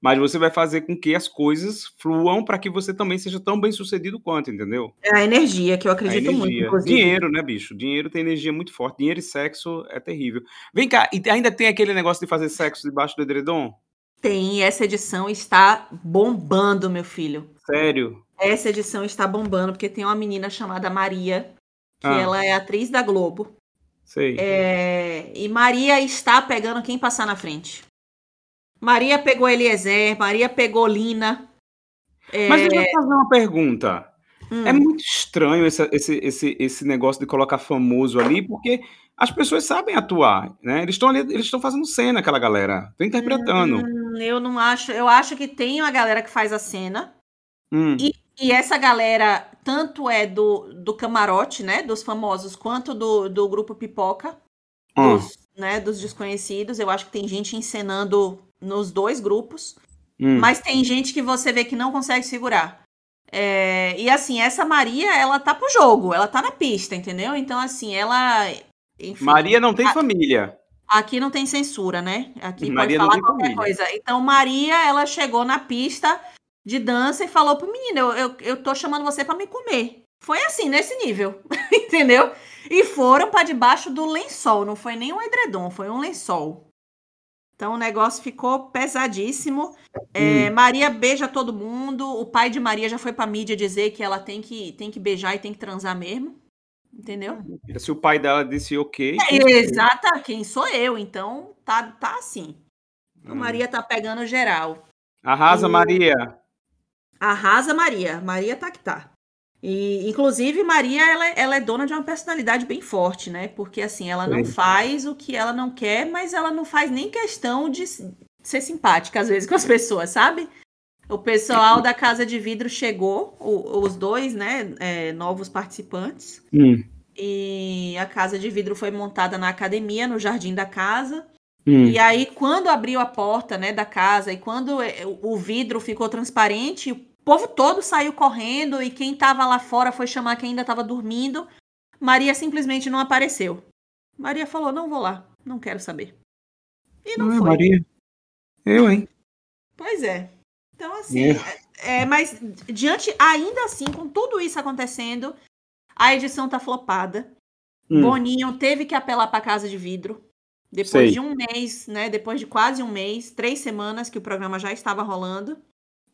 mas você vai fazer com que as coisas fluam para que você também seja tão bem sucedido quanto, entendeu? É a energia que eu acredito muito. Inclusive. Dinheiro, né, bicho? Dinheiro tem energia muito forte. Dinheiro e sexo é terrível. Vem cá, e ainda tem aquele negócio de fazer sexo debaixo do edredom? Tem, essa edição está bombando, meu filho. Sério? Essa edição está bombando, porque tem uma menina chamada Maria, que ah. ela é atriz da Globo. Sei. É... E Maria está pegando quem passar na frente. Maria pegou Eliezer, Maria pegou Lina. É... Mas deixa eu fazer uma pergunta. Hum. É muito estranho esse, esse, esse, esse negócio de colocar famoso ali, porque as pessoas sabem atuar, né? Eles estão ali, eles estão fazendo cena, aquela galera. Estão interpretando. Hum, eu não acho. Eu acho que tem uma galera que faz a cena. Hum. E, e, essa galera, tanto é do, do camarote, né? Dos famosos, quanto do, do grupo Pipoca. Hum. Dos, né, dos desconhecidos. Eu acho que tem gente encenando nos dois grupos, hum. mas tem gente que você vê que não consegue segurar. É, e assim, essa Maria, ela tá pro jogo, ela tá na pista, entendeu? Então, assim, ela. Enfim, Maria não tem a, família. Aqui não tem censura, né? Aqui Maria pode falar qualquer família. coisa. Então, Maria, ela chegou na pista de dança e falou pro menino: eu, eu, eu tô chamando você pra me comer. Foi assim, nesse nível, entendeu? E foram pra debaixo do lençol, não foi nem um edredom, foi um lençol. Então o negócio ficou pesadíssimo. É, Maria beija todo mundo. O pai de Maria já foi pra mídia dizer que ela tem que, tem que beijar e tem que transar mesmo. Entendeu? Se o pai dela disse ok. É, exata, quem sou eu? Então tá, tá assim. Então, Hum. Maria tá pegando geral. Arrasa, E- Maria. Arrasa Maria. Maria tá que tá. E, inclusive, Maria, ela, ela é dona de uma personalidade bem forte, né? Porque, assim, ela não Sim. faz o que ela não quer, mas ela não faz nem questão de ser simpática, às vezes, com as pessoas, sabe? O pessoal da Casa de Vidro chegou, o- os dois, né? é, novos participantes. Hum, E a Casa de Vidro foi montada na academia, no jardim da casa. hum. E aí, quando abriu a porta, né, da casa e quando eh, o vidro ficou transparente, povo todo saiu correndo e quem tava lá fora foi chamar quem ainda tava dormindo. Maria simplesmente não apareceu. Maria falou: "Não vou lá, não quero saber". E não Ah, foi. Maria. Eu, hein? Pois é. Então assim, é, mas diante ainda assim, com tudo isso acontecendo, a edição tá flopada. Hum. Boninho teve que apelar para casa de vidro. Depois Sei. de um mês, né? Depois de quase um mês, três semanas que o programa já estava rolando.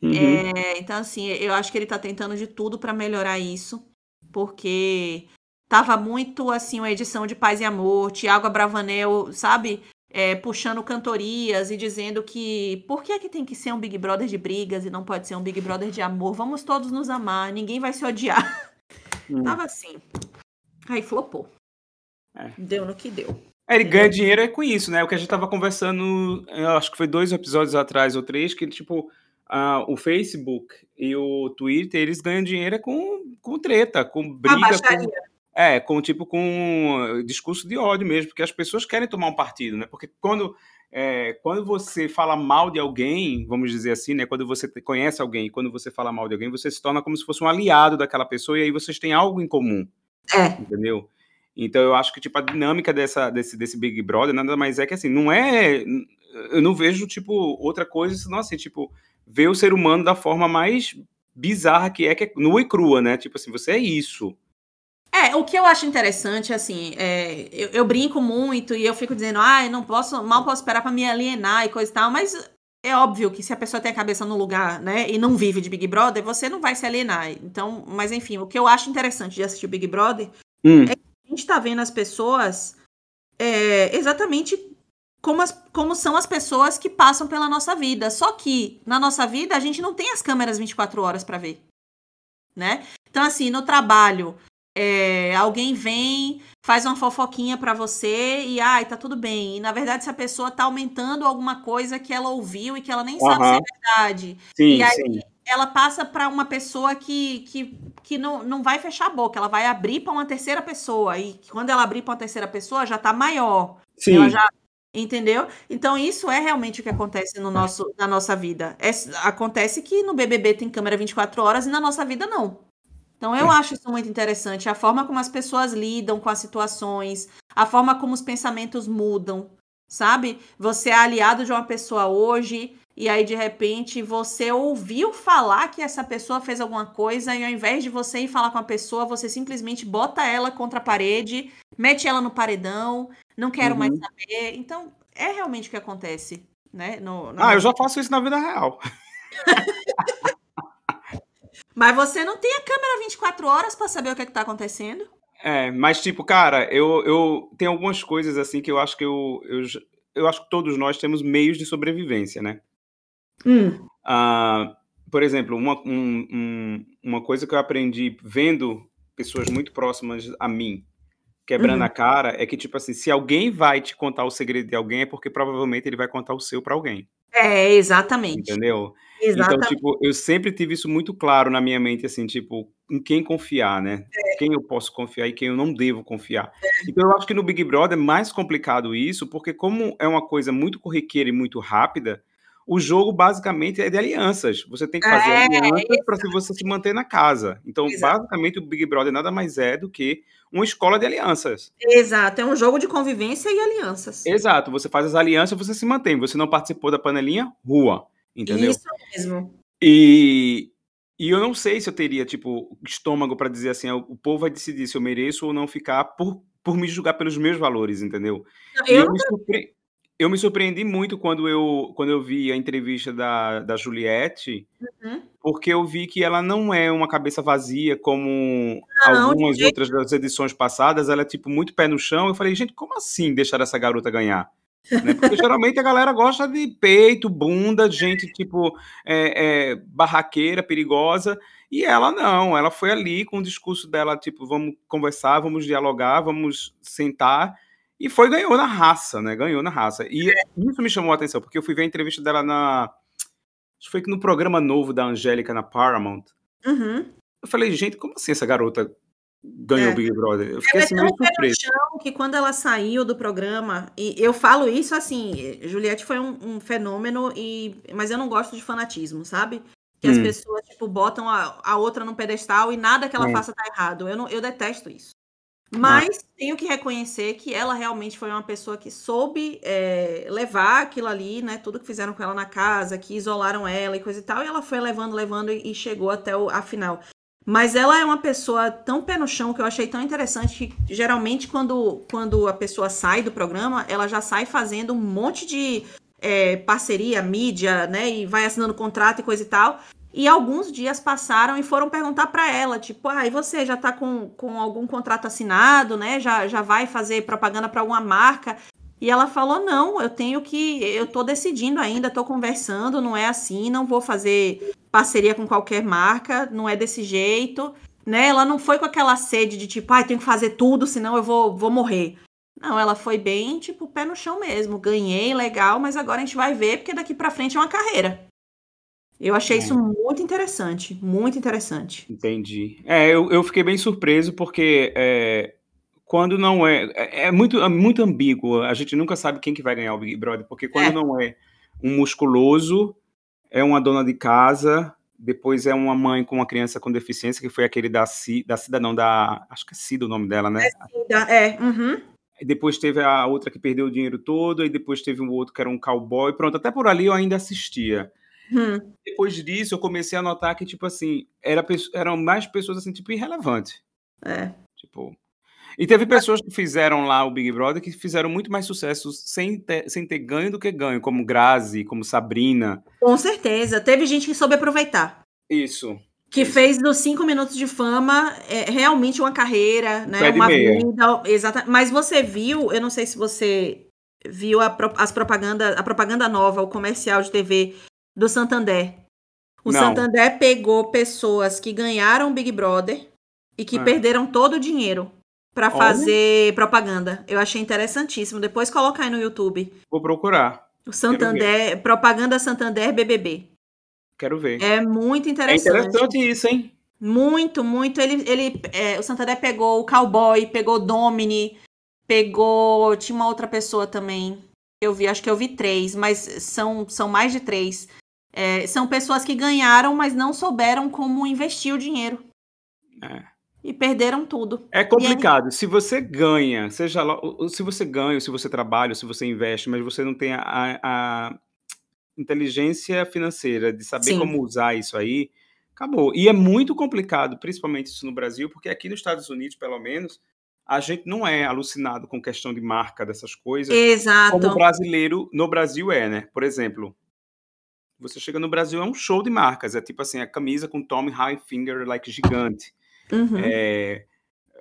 Uhum. É, então, assim, eu acho que ele tá tentando de tudo para melhorar isso, porque tava muito assim uma edição de Paz e Amor, Tiago Abravanel, sabe? É, puxando cantorias e dizendo que por que, que tem que ser um Big Brother de brigas e não pode ser um Big Brother de amor? Vamos todos nos amar, ninguém vai se odiar. Hum. Tava assim. Aí flopou. É. Deu no que deu. É, ele ganha dinheiro é com isso, né? O que a gente tava conversando, eu acho que foi dois episódios atrás ou três, que tipo, ah, o Facebook e o Twitter, eles ganham dinheiro é com, com treta, com briga, com, é, com tipo com eh, discurso de ódio mesmo, porque as pessoas querem tomar um partido, né? Porque quando é, quando você fala mal de alguém, vamos dizer assim, né? Quando você conhece alguém, quando você fala mal de alguém, você se torna como se fosse um aliado daquela pessoa e aí vocês têm algo em comum É. entendeu? Então eu acho que tipo a dinâmica dessa desse, desse Big Brother nada mais é que assim, não é eu não vejo tipo outra coisa senão assim, tipo, ver o ser humano da forma mais bizarra que é, que é nua e crua, né? Tipo assim, você é isso. É, o que eu acho interessante, assim, é, eu, eu brinco muito e eu fico dizendo, ah, eu não posso, mal posso esperar pra me alienar e coisa e tal, mas é óbvio que se a pessoa tem a cabeça no lugar, né, e não vive de Big Brother, você não vai se alienar. Então, mas enfim, o que eu acho interessante de assistir Big Brother, Hum, a gente tá vendo as pessoas é, exatamente como, as- como são as pessoas que passam pela nossa vida. Só que na nossa vida a gente não tem as câmeras 24 horas pra ver, né? Então, assim, no trabalho, é, alguém vem, faz uma fofoquinha pra você e, ai, tá tudo bem. E, na verdade, essa pessoa tá aumentando alguma coisa que ela ouviu e que ela nem sabe se é verdade. sim, E aí, sim. ela passa pra uma pessoa que, que, que não, não vai fechar a boca, ela vai abrir pra uma terceira pessoa. E quando ela abrir pra uma terceira pessoa, já tá maior. Sim. Ela já. Entendeu? Então, isso é realmente o que acontece no nosso, na nossa vida. É- acontece que no BBB tem câmera 24 horas e na nossa vida não. Então, eu acho isso muito interessante. A forma como as pessoas lidam com as situações, a forma como os pensamentos mudam, sabe? Você é aliado de uma pessoa hoje e aí, de repente, você ouviu falar que essa pessoa fez alguma coisa e ao invés de você ir falar com a pessoa, você simplesmente bota ela contra a parede, mete ela no paredão, não quero mais Uhum. saber. Então, é realmente o que acontece, né? No, na Ah, eu já faço isso na vida real. Mas você não tem a câmera 24 horas pra saber o que, é que tá acontecendo? É, mas tipo, cara, eu, eu tem algumas coisas assim que eu acho que eu, eu, eu acho que todos nós temos meios de sobrevivência, né? Hum. Ah, por exemplo, uma, um- um- uma coisa que eu aprendi vendo pessoas muito próximas a mim quebrando Uhum. a cara é que, tipo assim, se alguém vai te contar o segredo de alguém, é porque provavelmente ele vai contar o seu pra alguém, É, exatamente. entendeu? Então, Exatamente. tipo, eu sempre tive isso muito claro na minha mente, assim, tipo, em quem confiar, né? Quem eu posso confiar e quem eu não devo confiar. Então, eu acho que no Big Brother é mais complicado isso, porque como é uma coisa muito corriqueira e muito rápida, o jogo basicamente é de alianças. Você tem que fazer É, alianças para você se manter na casa. Então, Exato. basicamente, o Big Brother nada mais é do que uma escola de alianças. Exato, é um jogo de convivência e alianças. Exato, você faz as alianças, você se mantém. Você não participou da panelinha, rua, entendeu? Isso mesmo. E, e eu não sei se eu teria, tipo, estômago para dizer assim, o povo vai decidir se eu mereço ou não ficar por, por me julgar pelos meus valores, entendeu? Eu eu me, surpre- eu me surpreendi muito quando eu, quando eu vi a entrevista da, da Juliette, Uhum. porque eu vi que ela não é uma cabeça vazia como Não, algumas jeito outras das edições passadas, ela é tipo muito pé no chão. Eu falei, gente, como assim deixar essa garota ganhar? Né? Porque geralmente a galera gosta de peito, bunda, gente tipo é, é, barraqueira, perigosa. E ela não, ela foi ali com o discurso dela, tipo, vamos conversar, vamos dialogar, vamos sentar. E foi, ganhou na raça, né? Ganhou na raça. E isso me chamou a atenção, porque eu fui ver a entrevista dela na. Acho que foi que no programa novo da Angélica na Paramount. Uhum. Eu falei, gente, como assim essa garota ganhou o É. Big Brother? Eu fiquei Ela é assim tão meio surpreso. chão que quando ela saiu do programa, e eu falo isso assim, Juliette foi um, um fenômeno, e mas eu não gosto de fanatismo, sabe? Que as Hum. pessoas, tipo, botam a, a outra no pedestal e nada que ela É. faça tá errado. Eu, não, eu detesto isso. Mas tenho que reconhecer que ela realmente foi uma pessoa que soube é, levar aquilo ali, né? Tudo que fizeram com ela na casa, que isolaram ela e coisa e tal, e ela foi levando, levando e, e chegou até o, a final. Mas ela é uma pessoa tão pé no chão que eu achei tão interessante que geralmente quando, quando a pessoa sai do programa, ela já sai fazendo um monte de é, parceria, mídia, né? E vai assinando contrato e coisa e tal. E alguns dias passaram e foram perguntar para ela, tipo, ah, e você já tá com, com algum contrato assinado, né? Já, já vai fazer propaganda para alguma marca? E ela falou: não, eu tenho que. Eu tô decidindo ainda, tô conversando, não é assim, não vou fazer parceria com qualquer marca, não é desse jeito. Né? Ela não foi com aquela sede de tipo, ai, tenho que fazer tudo, senão eu vou, vou morrer. Não, ela foi bem, tipo, pé no chão mesmo. Ganhei, legal, mas agora a gente vai ver, porque daqui pra frente é uma carreira. Eu achei É. isso muito interessante, muito interessante. Entendi. É, eu, eu fiquei bem surpreso porque é, quando não é, é. É muito, é muito ambíguo. A gente nunca sabe quem que vai ganhar o Big Brother, porque quando É. não é um musculoso, é uma dona de casa, depois é uma mãe com uma criança com deficiência, que foi aquele da Cida, da Cida não, da. Acho que é Cida o nome dela, né? É, uhum. E depois teve a outra que perdeu o dinheiro todo, e depois teve um outro que era um cowboy. Pronto, até por ali eu ainda assistia. Hum. Depois disso, eu comecei a notar que, tipo assim, era, eram mais pessoas, assim, tipo, irrelevantes. É. Tipo. E teve pessoas que fizeram lá o Big Brother que fizeram muito mais sucesso sem ter, sem ter ganho do que ganho, como Grazi, como Sabrina. Com certeza. Teve gente que soube aproveitar. Isso. Que Isso. fez dos cinco minutos de fama é, realmente uma carreira, né? pé de Uma meia. vida. Exata. Mas você viu, eu não sei se você viu a, as propaganda, a propaganda nova, o comercial de TV do Santander. O Não. Santander pegou pessoas que ganharam Big Brother e que Ah. perderam todo o dinheiro pra Olha. fazer propaganda. Eu achei interessantíssimo. Depois coloca aí no YouTube. Vou procurar. O Santander, propaganda Santander BBB. Quero ver. É muito É interessante. interessante isso, hein? Muito, muito. Ele, ele, é, o Santander pegou o Cowboy, pegou o Domini, pegou. Tinha uma outra pessoa também. Eu vi, acho que eu vi três, mas são, são mais de três. É, são pessoas que ganharam, mas não souberam como investir o dinheiro. É. E perderam tudo. É complicado. Se você ganha, seja lá, se você ganha, se você trabalha, se você investe, mas você não tem a, a- a inteligência financeira de saber Sim. como usar isso aí, acabou. E é muito complicado, principalmente isso no Brasil, porque aqui nos Estados Unidos, pelo menos, a gente não é alucinado com questão de marca dessas coisas, Exato. como o brasileiro no Brasil é, né? Por exemplo, você chega no Brasil, é um show de marcas, é tipo assim, a camisa com Tommy Hilfiger, like gigante Uhum. é,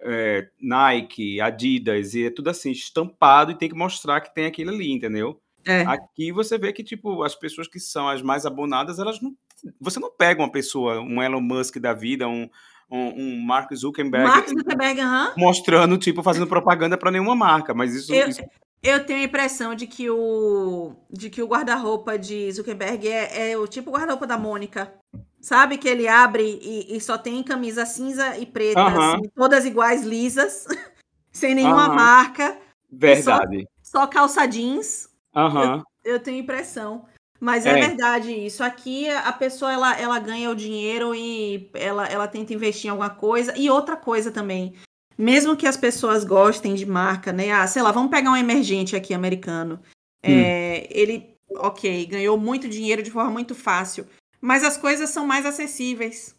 é, Nike, Adidas, e é tudo assim, estampado e tem que mostrar que tem aquilo ali, entendeu? É. Aqui você vê que, tipo, as pessoas que são as mais abonadas, elas não. Você não pega uma pessoa, um Elon Musk da vida, um, um, um Mark Zuckerberg, Mark Zuckerberg, mostrando, tipo, fazendo propaganda para nenhuma marca, mas isso. Eu, isso- eu tenho a impressão de que o de que o guarda-roupa de Zuckerberg é, é o tipo guarda-roupa da Mônica. Sabe que ele abre e, e só tem camisa cinza e preta, Aham. assim, todas iguais, lisas, sem nenhuma Aham. marca, verdade. só calça jeans. Aham. Eu tenho impressão. Mas é. é. verdade isso. Aqui a pessoa ela, ela ganha o dinheiro e ela, ela tenta investir em alguma coisa. E outra coisa também. Mesmo que as pessoas gostem de marca, né? Ah, sei lá, vamos pegar um emergente aqui americano. Hum. É, ele, ok, ganhou muito dinheiro de forma muito fácil. Mas as coisas são mais acessíveis.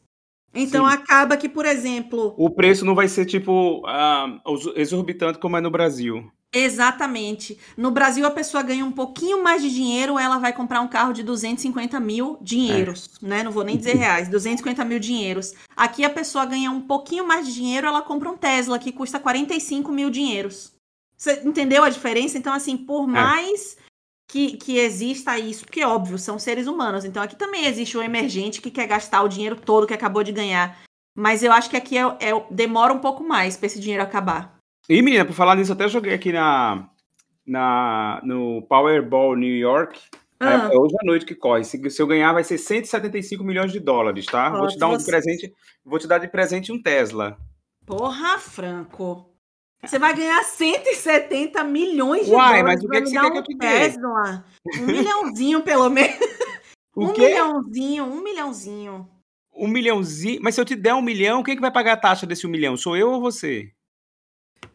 Então Sim. acaba que, por exemplo. O preço não vai ser tipo uh, exorbitante como é no Brasil. Exatamente. No Brasil, a pessoa ganha um pouquinho mais de dinheiro, ela vai comprar um carro de 250 mil dinheiros, é. né? Não vou nem dizer reais, 250 mil dinheiros. Aqui a pessoa ganha um pouquinho mais de dinheiro, ela compra um Tesla que custa 45 mil dinheiros. Você entendeu a diferença? Então, assim, por é. mais que, que exista isso, porque óbvio, são seres humanos. Então, aqui também existe o emergente que quer gastar o dinheiro todo que acabou de ganhar. Mas eu acho que aqui é, é demora um pouco mais para esse dinheiro acabar. E, menina, por falar nisso, até joguei aqui na, na, no Powerball New York. É, ah. É, hoje à noite que corre. Se, se, eu ganhar, vai ser 175 milhões de dólares, tá? vou te dar um você... presente. Vou te dar de presente um Tesla. Porra, Franco. Você vai ganhar 170 milhões de Uai, dólares. mas o que, que você quer que eu te Tesla. Um milhãozinho, pelo menos. O um quê? milhãozinho, um milhãozinho. Um milhãozinho? Mas se eu te der um milhão, quem é que vai pagar a taxa desse um milhão? Sou eu ou você?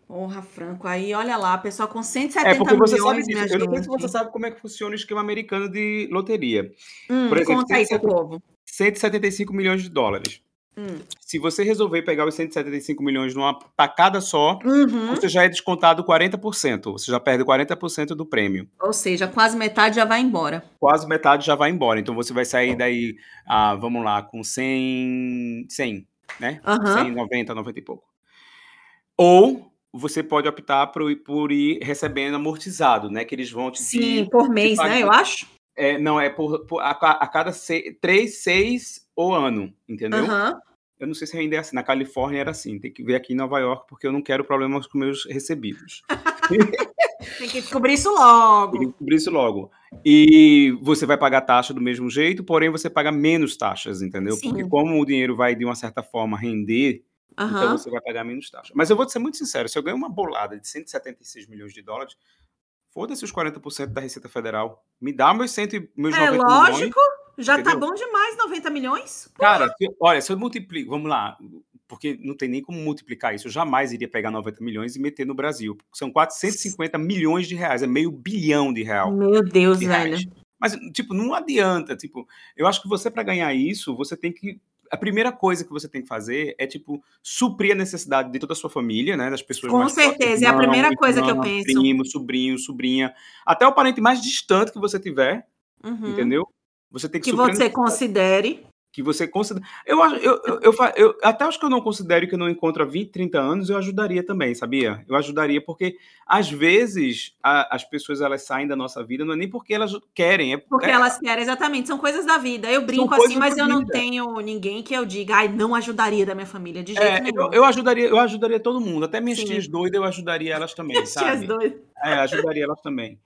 Porra, Franco, aí olha lá, pessoal com 170 é porque você milhões, sabe disso. Eu não sei se você sabe como é que funciona o esquema americano de loteria. Hum, Por exemplo, conta aí pro povo. 175 milhões de dólares. Hum. Se você resolver pegar os 175 milhões numa tacada só, uhum. você já é descontado 40%. Você já perde 40% do prêmio. Ou seja, quase metade já vai embora. Quase metade já vai embora. Então você vai sair daí, ah, vamos lá, com 100, 100 né? Uhum. 100, 90, 90 e pouco. Ou você pode optar por, por ir recebendo amortizado, né? Que eles vão te Sim, por mês, né? Eu acho. É, não, é por, por a, a, cada seis, três, seis ou ano, entendeu? Uhum. Eu não sei se ainda é assim. Na Califórnia era assim. Tem que ver aqui em Nova York, porque eu não quero problemas com meus recebidos. Tem que descobrir isso logo. Tem que descobrir isso logo. E você vai pagar taxa do mesmo jeito, porém você paga menos taxas, entendeu? Sim. Porque como o dinheiro vai, de uma certa forma, render Uhum. Então você vai pagar menos taxa. Mas eu vou te ser muito sincero: se eu ganho uma bolada de 176 milhões de dólares, foda-se os 40% da Receita Federal. Me dá meus, cento, meus é 90 lógico, milhões. Já tá entendeu? tá bom demais, 90 milhões. Cara, se, olha, se eu multiplico, vamos lá, porque não tem nem como multiplicar isso. Eu jamais iria pegar 90 milhões e meter no Brasil. São 450 milhões de reais, é meio bilhão de real. Meu Deus, velho. Mas, tipo, não adianta. Tipo, eu acho que você, para ganhar isso, você tem que a primeira coisa que você tem que fazer é, tipo, suprir a necessidade de toda a sua família, né? Das pessoas Com certeza, é a primeira coisa que eu penso. Primo, sobrinho, sobrinha. Até o parente mais distante que você tiver, uhum. entendeu? Você tem que Que você considere que você considera. Eu, eu, eu, eu, eu, até acho que eu não considero que eu não encontro há 20, 30 anos, eu ajudaria também, sabia? Eu ajudaria porque, às vezes, a, as pessoas elas saem da nossa vida, não é nem porque elas querem, é porque é, elas querem, exatamente. São coisas da vida. Eu brinco assim, mas eu não tenho ninguém que eu diga, ai, não ajudaria da minha família, de jeito é, nenhum. Eu, ajudaria, eu ajudaria todo mundo, até minhas Sim. tias doidas, eu ajudaria elas também, sabe? Tias doidas. É, ajudaria elas também.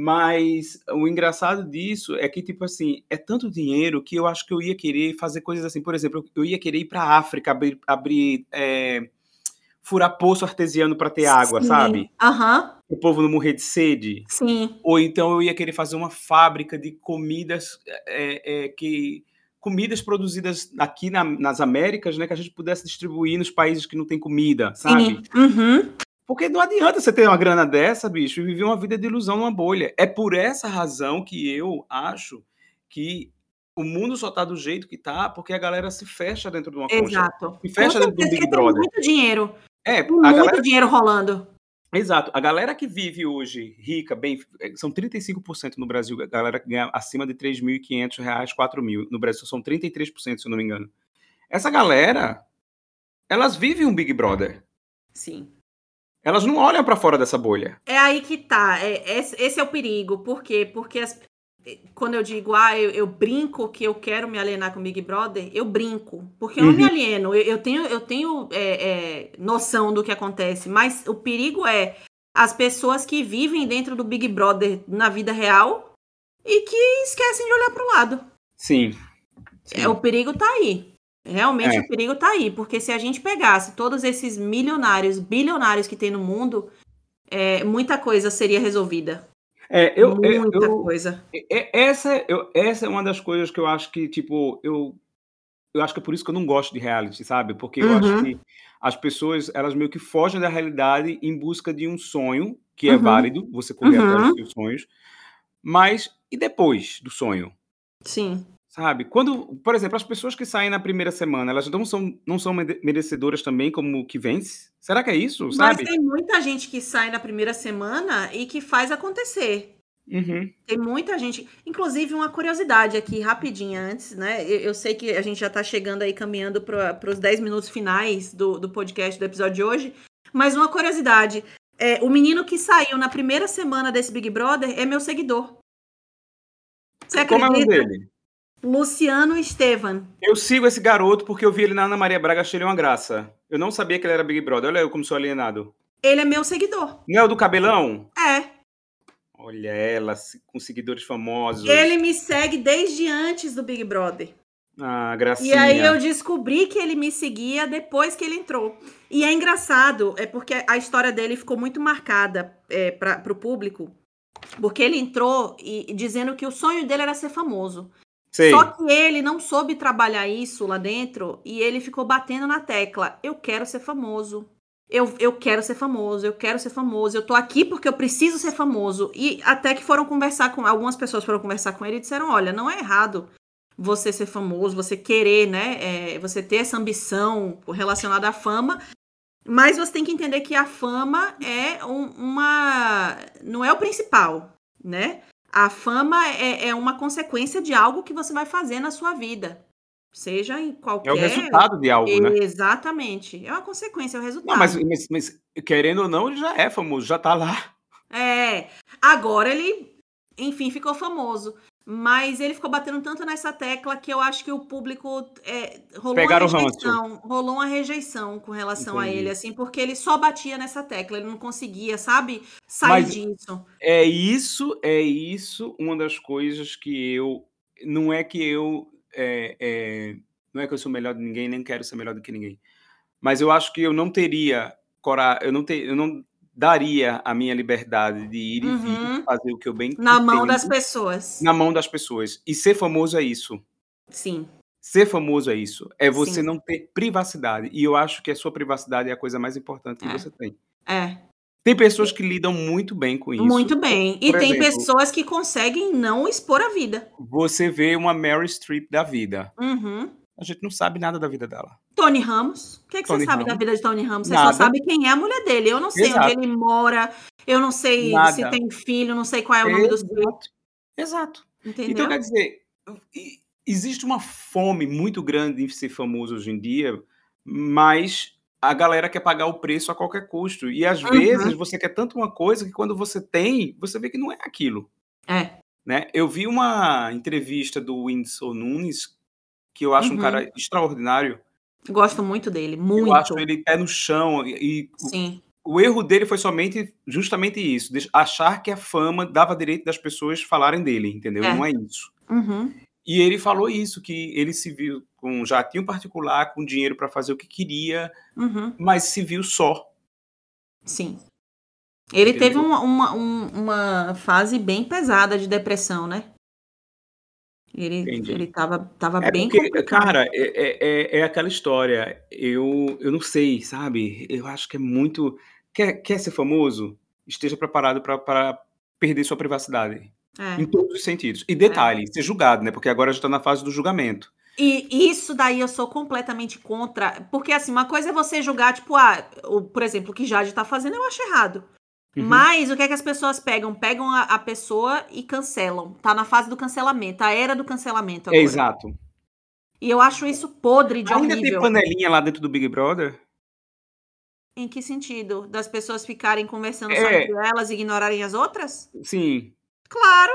Mas o engraçado disso é que, tipo assim, é tanto dinheiro que eu acho que eu ia querer fazer coisas assim. Por exemplo, eu ia querer ir para a África, abrir, abrir é, furar poço artesiano para ter água, Sim. sabe? Aham. O povo não morrer de sede. Sim. Ou então eu ia querer fazer uma fábrica de comidas é, é, que comidas produzidas aqui na, nas Américas, né, que a gente pudesse distribuir nos países que não tem comida, sabe? Sim. Uhum. Porque não adianta você ter uma grana dessa, bicho, e viver uma vida de ilusão numa bolha. É por essa razão que eu acho que o mundo só tá do jeito que tá, porque a galera se fecha dentro de uma coisa. Exato. Se fecha dentro do Big Brother. Tem muito dinheiro. É, tem muito galera... dinheiro rolando. Exato. A galera que vive hoje rica, bem, são 35% no Brasil, a galera que ganha acima de 3.500 reais, 4 mil. No Brasil são 33%, se eu não me engano. Essa galera, elas vivem um Big Brother. Sim. Elas não olham para fora dessa bolha. É aí que tá. É, esse é o perigo. Por quê? Porque as, quando eu digo, ah, eu, eu, brinco que eu quero me alienar com o Big Brother, eu brinco. Porque eu uhum. não me uhum. alieno. Eu, eu tenho, eu tenho é, é, noção do que acontece. Mas o perigo é as pessoas que vivem dentro do Big Brother na vida real e que esquecem de olhar para o lado. Sim. Sim. É, o perigo tá aí. Realmente é. o perigo está aí, porque se a gente pegasse todos esses milionários, bilionários que tem no mundo, é, muita coisa seria resolvida. É, eu, Muita eu, coisa. é- essa, eu, essa é uma das coisas que eu acho que, tipo, eu, eu acho que é por isso que eu não gosto de reality, sabe? Porque eu acho Uhum. que as pessoas, elas meio que fogem da realidade em busca de um sonho, que é Uhum. válido, você correr atrás Uhum. dos seus sonhos, mas e depois do sonho? Sim. Sabe? Quando, por exemplo, as pessoas que saem na primeira semana, elas não são, não são mere- merecedoras também como que vence? Será que é isso, Mas sabe? tem muita gente que sai na primeira semana e que faz acontecer. Uhum. Tem muita gente. Inclusive, uma curiosidade aqui, rapidinha antes, né? Eu, eu sei que a gente já tá chegando aí, caminhando para os 10 minutos finais do, do podcast do episódio de hoje. Mas uma curiosidade: é, o menino que saiu na primeira semana desse Big Brother é meu seguidor. Você Como é o nome acredita? dele? Luciano Estevan. Eu sigo esse garoto porque eu vi ele na Ana Maria Braga, achei ele uma graça. Eu não sabia que ele era Big Brother. Olha eu como sou alienado. Ele é meu seguidor. Não é o do cabelão? É. Olha ela, com seguidores famosos. Ele me segue desde antes do Big Brother. Ah, E gracinha. aí eu descobri que ele me seguia depois que ele entrou. E é engraçado, é porque a história dele ficou muito marcada é, para o público, porque ele entrou e, e dizendo que o sonho dele era ser famoso. Só que ele não soube trabalhar isso lá dentro e ele ficou batendo na tecla: eu quero ser famoso. Eu, eu quero ser famoso, eu quero ser famoso, eu tô aqui porque eu preciso ser famoso. E até que foram conversar com. Algumas pessoas foram conversar com ele e disseram: olha, não é errado você ser famoso, você querer, né? é, você ter essa ambição relacionada à fama. Mas você tem que entender que a fama é um- uma. não é o principal, né? A fama é, é uma consequência de algo que você vai fazer na sua vida. Seja em qualquer. É o resultado de algo, né? Exatamente. É uma consequência, é o resultado. Não, mas, mas- mas, querendo ou não, ele já é famoso, já tá lá. É. Agora ele, enfim, ficou famoso. Mas ele ficou batendo tanto nessa tecla que eu acho que o público é, rolou Pegaram o uma rejeição. Rolou uma rejeição com relação a Entendi. ele, assim, porque ele só batia nessa tecla, ele não conseguia, sabe, sair Mas- disso. É isso, é isso uma das coisas que eu. Não é que eu. é, é, não é que eu sou melhor de ninguém, nem quero ser melhor do que ninguém. Mas eu acho que eu não teria coragem, eu não, ter, eu não daria a minha liberdade de ir e vir, Uhum. fazer o que eu bem Na mão das pessoas. na mão das pessoas. E ser famoso é isso. Sim. Ser famoso é isso. É você Sim. não ter privacidade. E eu acho que a sua privacidade é a coisa mais importante que É. você tem. É. Tem pessoas que lidam muito bem com isso. Muito bem. E Por tem exemplo, pessoas que conseguem não expor a vida. Você vê uma Mary Streep da vida. Uhum. A gente não sabe nada da vida dela. Tony Ramos. O que, é que Tony você sabe da Ramos. vida de Tony Ramos? Você Nada. só sabe quem é a mulher dele. Eu não sei Exato. onde ele mora. Eu não sei Nada. se tem filho, não sei qual é o nome dos filhos. Exato. Exato. Entendeu? Então, quer dizer, existe uma fome muito grande em ser famoso hoje em dia, mas a galera quer pagar o preço a qualquer custo. E às Uhum. vezes você quer tanto uma coisa que quando você tem, você vê que não é aquilo. É. Né? Eu vi uma entrevista do Whindersson Nunes, que eu acho um Uhum. cara extraordinário. Gosto muito dele. Muito. Eu acho ele pé no chão. E, Sim. o erro dele foi somente justamente isso, achar que a fama dava direito das pessoas falarem dele, entendeu? É. Não é isso. Uhum. E ele falou isso, que ele se viu com um jatinho particular, com dinheiro para fazer o que queria, Uhum. mas se viu só. Sim. Ele Entendeu? teve uma, uma, um- uma fase bem pesada de depressão, né? Ele, Entendi. ele tava, tava É bem porque, complicado. cara, é, é- é- é aquela história. Eu, eu não sei, sabe? Eu acho que é muito. Quer, quer ser famoso? Esteja preparado para perder sua privacidade. É. Em todos os sentidos. E detalhe, ser julgado, né? Porque agora já está na fase do julgamento. E isso daí eu sou completamente contra. Porque, assim, uma coisa é você julgar, tipo, ah, o, por exemplo, o que Jade tá fazendo, eu acho errado. Uhum. Mas o que é que as pessoas pegam? Pegam a, a pessoa e cancelam. Tá na fase do cancelamento, a era do cancelamento É agora. exato. E eu acho isso podre de Ainda tem horrível. panelinha lá dentro do Big Brother? Em que sentido? Das pessoas ficarem conversando só É. entre elas e ignorarem as outras? Sim. Claro,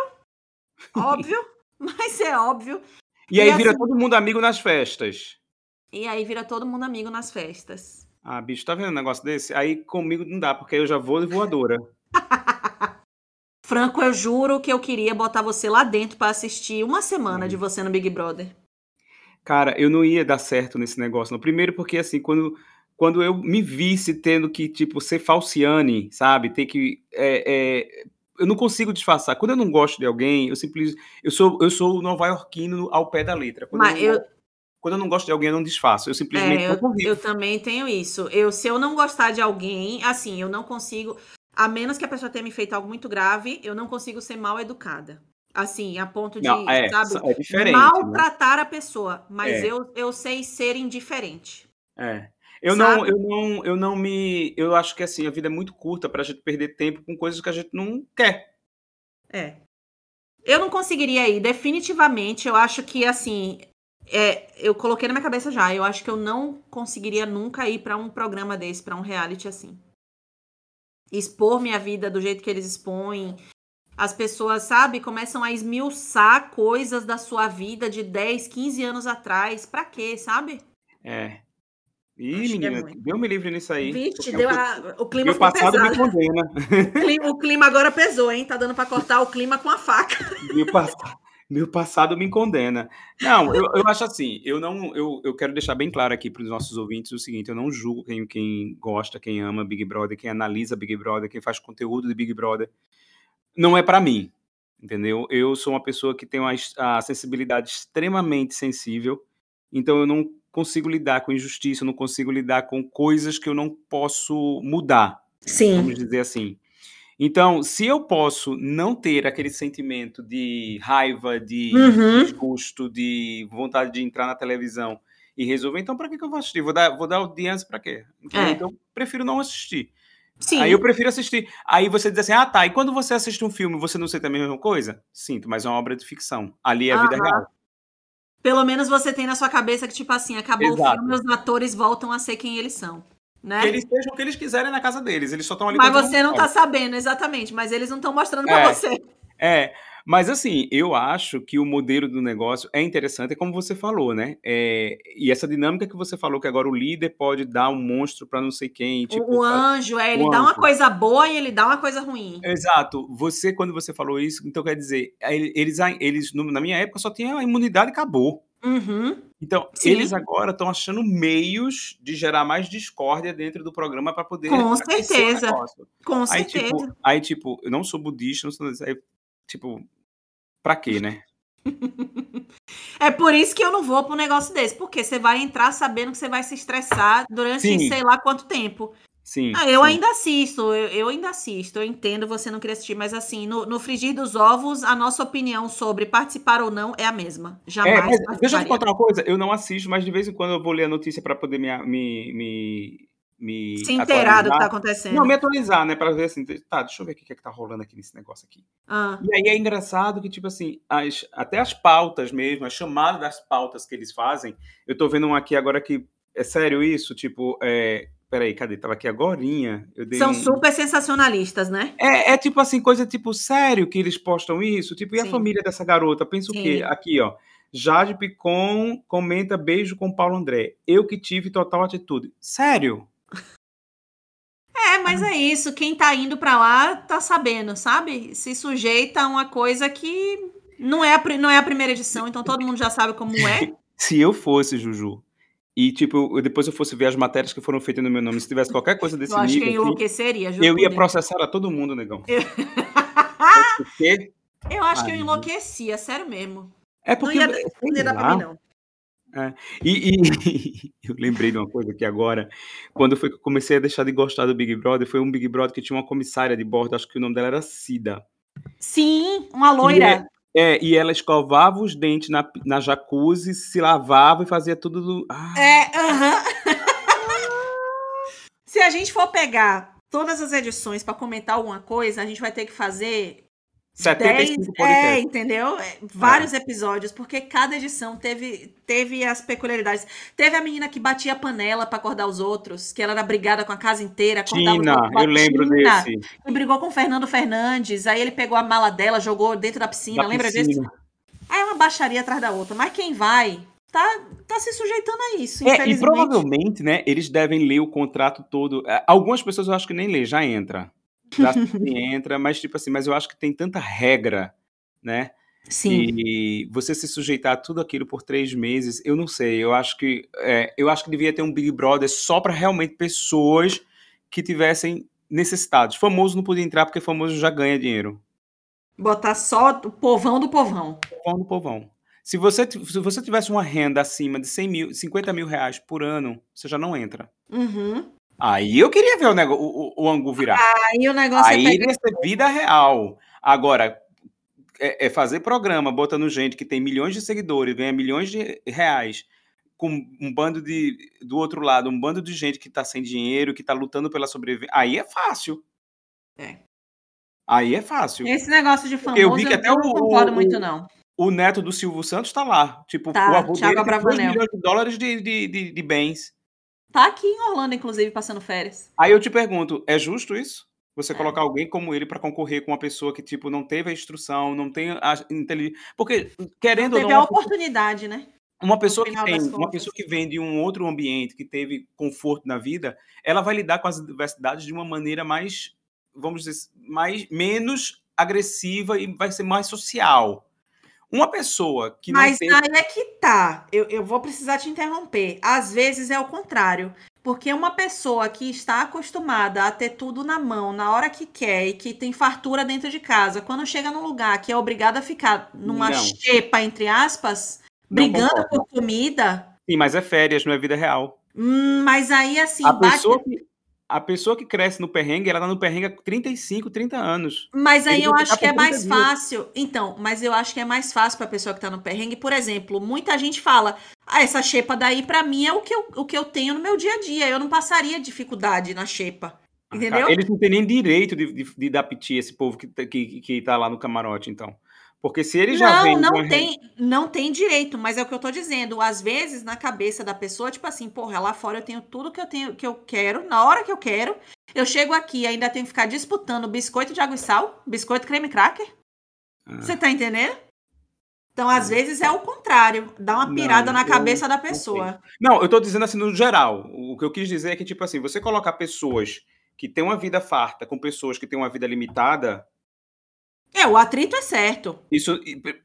óbvio, mas é óbvio. E aí E vira assim- todo mundo amigo nas festas. E aí vira todo mundo amigo nas festas. Ah, bicho, tá vendo um negócio desse? Aí comigo não dá, porque aí eu já vou de voadora. Franco, eu juro que eu queria botar você lá dentro pra assistir uma semana de você no Big Brother. Cara, eu não ia dar certo nesse negócio, não. Primeiro porque, assim, quando, quando eu me visse tendo que, tipo, ser falciane, sabe? Ter que é, é, eu não consigo disfarçar. Quando eu não gosto de alguém, eu simplesmente. Eu sou, eu sou nova-iorquino ao pé da letra. Quando Mas eu, eu, quando eu não gosto de alguém, eu não disfarço. Eu simplesmente é, não eu, eu também tenho isso. Eu, se eu não gostar de alguém, assim, eu não consigo. A menos que a pessoa tenha me feito algo muito grave, eu não consigo ser mal educada. Assim, a ponto de, Não, é, sabe, é diferente. né? maltratar a pessoa. Mas É. eu, eu sei ser indiferente. É. Eu não, eu não, eu não me. Eu acho que assim, a vida é muito curta pra gente perder tempo com coisas que a gente não quer. É. Eu não conseguiria ir, definitivamente. Eu acho que, assim, é, eu coloquei na minha cabeça já. Eu acho que eu não conseguiria nunca ir pra um programa desse, pra um reality assim. Expor minha vida do jeito que eles expõem. As pessoas, sabe, começam a esmiuçar coisas da sua vida de 10, 15 anos atrás. Pra quê, sabe? É. Ih, Acho é menina, muito. Deus me livre nisso aí. Vixe, deu o- a- o clima Meu passado me pesado. condena. O clima, o clima agora pesou, hein? Tá dando pra cortar o clima com a faca. Meu passado, meu passado me condena. Não, eu, eu acho assim, eu não, eu, eu quero deixar bem claro aqui para os nossos ouvintes o seguinte, eu não julgo quem, quem gosta, quem ama Big Brother, quem analisa Big Brother, quem faz conteúdo de Big Brother. Não é para mim, entendeu? Eu sou uma pessoa que tem uma, a sensibilidade extremamente sensível, então eu não consigo lidar com injustiça, eu não consigo lidar com coisas que eu não posso mudar Sim. vamos dizer assim. Então, se eu posso não ter aquele sentimento de raiva, de Uhum. desgosto, de vontade de entrar na televisão e resolver, então para que, que eu vou assistir? Vou dar, vou dar audiência para quê? Entendeu? É. Então, eu prefiro não assistir. Sim. Aí eu prefiro assistir. Aí você diz assim: ah, tá. E quando você assiste um filme, você não sente a mesma coisa? Sinto, mas é uma obra de ficção. Ali é a vida Aham. real. Pelo menos você tem na sua cabeça que, tipo assim, acabou Exato. o filme, os atores voltam a ser quem eles são. Né? Que eles sejam o que eles quiserem na casa deles. Eles só estão ali Mas você não uma tá história. sabendo, exatamente. Mas eles não estão mostrando É. pra você. É, mas assim, eu acho que o modelo do negócio é interessante, é como você falou, né? É, e essa dinâmica que você falou, que agora o líder pode dar um monstro para não sei quem, tipo. o, anjo, é, ele dá uma anjo. coisa boa e ele dá uma coisa ruim. Exato. Você, quando você falou isso, então quer dizer, ele- eles, eles na minha época só tinham a imunidade e acabou. Uhum. Então, Sim. eles agora estão achando meios de gerar mais discórdia dentro do programa para poder Com certeza. Com Aí certeza. tipo, aí, tipo, eu não sou budista, não sou. Aí, tipo, pra quê, né? É por isso que eu não vou pra um negócio desse. Porque você vai entrar sabendo que você vai se estressar durante Sim. sei lá quanto tempo. Sim. Ah, eu sim. ainda assisto, eu, eu ainda assisto, eu entendo você não querer assistir, mas assim, no, no frigir dos ovos, a nossa opinião sobre participar ou não é a mesma. É, Jamais mas deixa eu te contar uma coisa, eu não assisto, mas de vez em quando eu vou ler a notícia para poder me, me, me, me Se inteirar do que tá atualizar. acontecendo. Não, me atualizar, né? Para ver assim, tá, deixa eu ver o que é que tá rolando aqui nesse negócio aqui. Ah, E aí é engraçado que, tipo assim, as, até as pautas mesmo, as chamadas das pautas que eles fazem, eu tô vendo um aqui agora que, é sério isso? Tipo, é, peraí, cadê? Tava aqui agorinha, são um... super sensacionalistas, né? É, é tipo assim, coisa tipo, sério que eles postam isso? Tipo, e a Sim. família dessa garota? Pensa o quê? Sim. Aqui, ó. Jade Picon comenta beijo com Paulo André. Eu que tive total atitude. Sério? É, mas é isso. Quem tá indo pra lá tá sabendo, sabe? Se sujeita a uma coisa que não é a, não é a primeira edição, então todo mundo já sabe como é. Se eu fosse, Juju, e tipo, eu- depois eu fosse ver as matérias que foram feitas no meu nome, se tivesse qualquer coisa desse Eu acho que eu nível, aqui, enlouqueceria, juro eu ia processar a todo mundo, negão. Eu- Eu acho que eu Ai, enlouquecia, sério mesmo. é Não porque. ia, sei não ia dar pra mim, não. E, e eu lembrei de uma coisa aqui agora. Quando foi que eu comecei a deixar de gostar do Big Brother, foi um Big Brother que tinha uma comissária de bordo, acho que o nome dela era Cida. Sim, uma loira. É, e ela escovava os dentes na, na jacuzzi, se lavava e fazia tudo do. Ah, É, aham. Se a gente for pegar todas as edições pra comentar alguma coisa, a gente vai ter que fazer 75 10, é, entendeu? É, Vários episódios, porque cada edição teve, teve as peculiaridades. Teve a menina que batia a panela pra acordar os outros, que ela era brigada com a casa inteira, acordava Tina, eu lembro Tina, desse. E brigou com o Fernando Fernandes, aí ele pegou a mala dela, jogou dentro da piscina, Da lembra piscina. disso? Aí é uma baixaria atrás da outra. Mas quem vai, tá, tá se sujeitando a isso, É, e provavelmente, né, eles devem ler o contrato todo. É, Algumas pessoas eu acho que nem lê, já entra. Já nem entra, mas tipo assim, mas eu acho que tem tanta regra, né? Sim. E você se sujeitar a tudo aquilo por três meses, eu não sei. Eu acho que é, eu acho que devia ter um Big Brother só para realmente pessoas que tivessem necessitados. Famoso não podia entrar porque famoso já ganha dinheiro. Botar só o povão do povão. Povão do povão. Se você, se você tivesse uma renda acima de 100 mil, 50 mil reais por ano, você já não entra. Uhum. Aí eu queria ver o, nego, o, o, angu virar. Aí o negócio Aí é iria pegar... ser vida real. Agora, é, é fazer programa botando gente que tem milhões de seguidores, ganha milhões de reais, com um bando de. Do outro lado, um bando de gente que tá sem dinheiro, que tá lutando pela sobrevivência. Aí é fácil. É. Aí é fácil. Esse negócio de famoso, Eu vi que até não o- concordo o- muito, não. O neto do Silvio Santos tá lá. Tipo, Tá, o avô Thiago dele tem 2 Abravanel. milhões de dólares de, de, de, de bens. Tá aqui em Orlando, inclusive, passando férias. Aí eu te pergunto, é justo isso? Você É. colocar alguém como ele para concorrer com uma pessoa que, tipo, não teve a instrução, não tem a inteligência. Porque, querendo ou Teve não, a uma pessoa- oportunidade, né? uma pessoa que tem, uma pessoa que vem de um outro ambiente, que teve conforto na vida, ela vai lidar com as adversidades de uma maneira mais, vamos dizer, mais menos agressiva e vai ser mais social. Uma pessoa que Mas não tem aí é que tá. Eu, eu vou precisar te interromper. Às vezes é o contrário. Porque uma pessoa que está acostumada a ter tudo na mão, na hora que quer, e que tem fartura dentro de casa, quando chega num lugar que é obrigada a ficar numa Não. xepa, entre aspas, Não brigando concordo. por comida, Sim, mas é férias, não é vida real. hum, mas aí assim, a, bate. pessoa que, a pessoa que cresce no perrengue, ela tá no perrengue há 35, 30 anos. Mas aí eu acho ficar que é por 30 mais dias. fácil. Então, mas eu acho que é mais fácil pra pessoa que tá no perrengue. Por exemplo, muita gente fala: ah, essa xepa daí pra mim é o que, eu, o que eu tenho no meu dia a dia. Eu não passaria dificuldade na xepa. Entendeu? Cara, Eles não têm nem direito de, de, de dar piti, esse povo que, tá- que, que tá lá no camarote, então. Porque se ele já Não, vem. não tem, não tem direito, mas é o que eu tô dizendo. Às vezes, na cabeça da pessoa, tipo assim, porra, lá fora eu tenho tudo que eu tenho que eu quero, na hora que eu quero. Eu chego aqui e ainda tenho que ficar disputando biscoito de água e sal, biscoito creme cracker. Ah. Você tá entendendo? Então, às vezes é o contrário, dá uma Não, pirada na eu cabeça da não sei. pessoa. Não, eu tô dizendo assim no geral. O que eu quis dizer é que, tipo assim, você colocar pessoas que têm uma vida farta com pessoas que têm uma vida limitada, É, o atrito é certo. isso.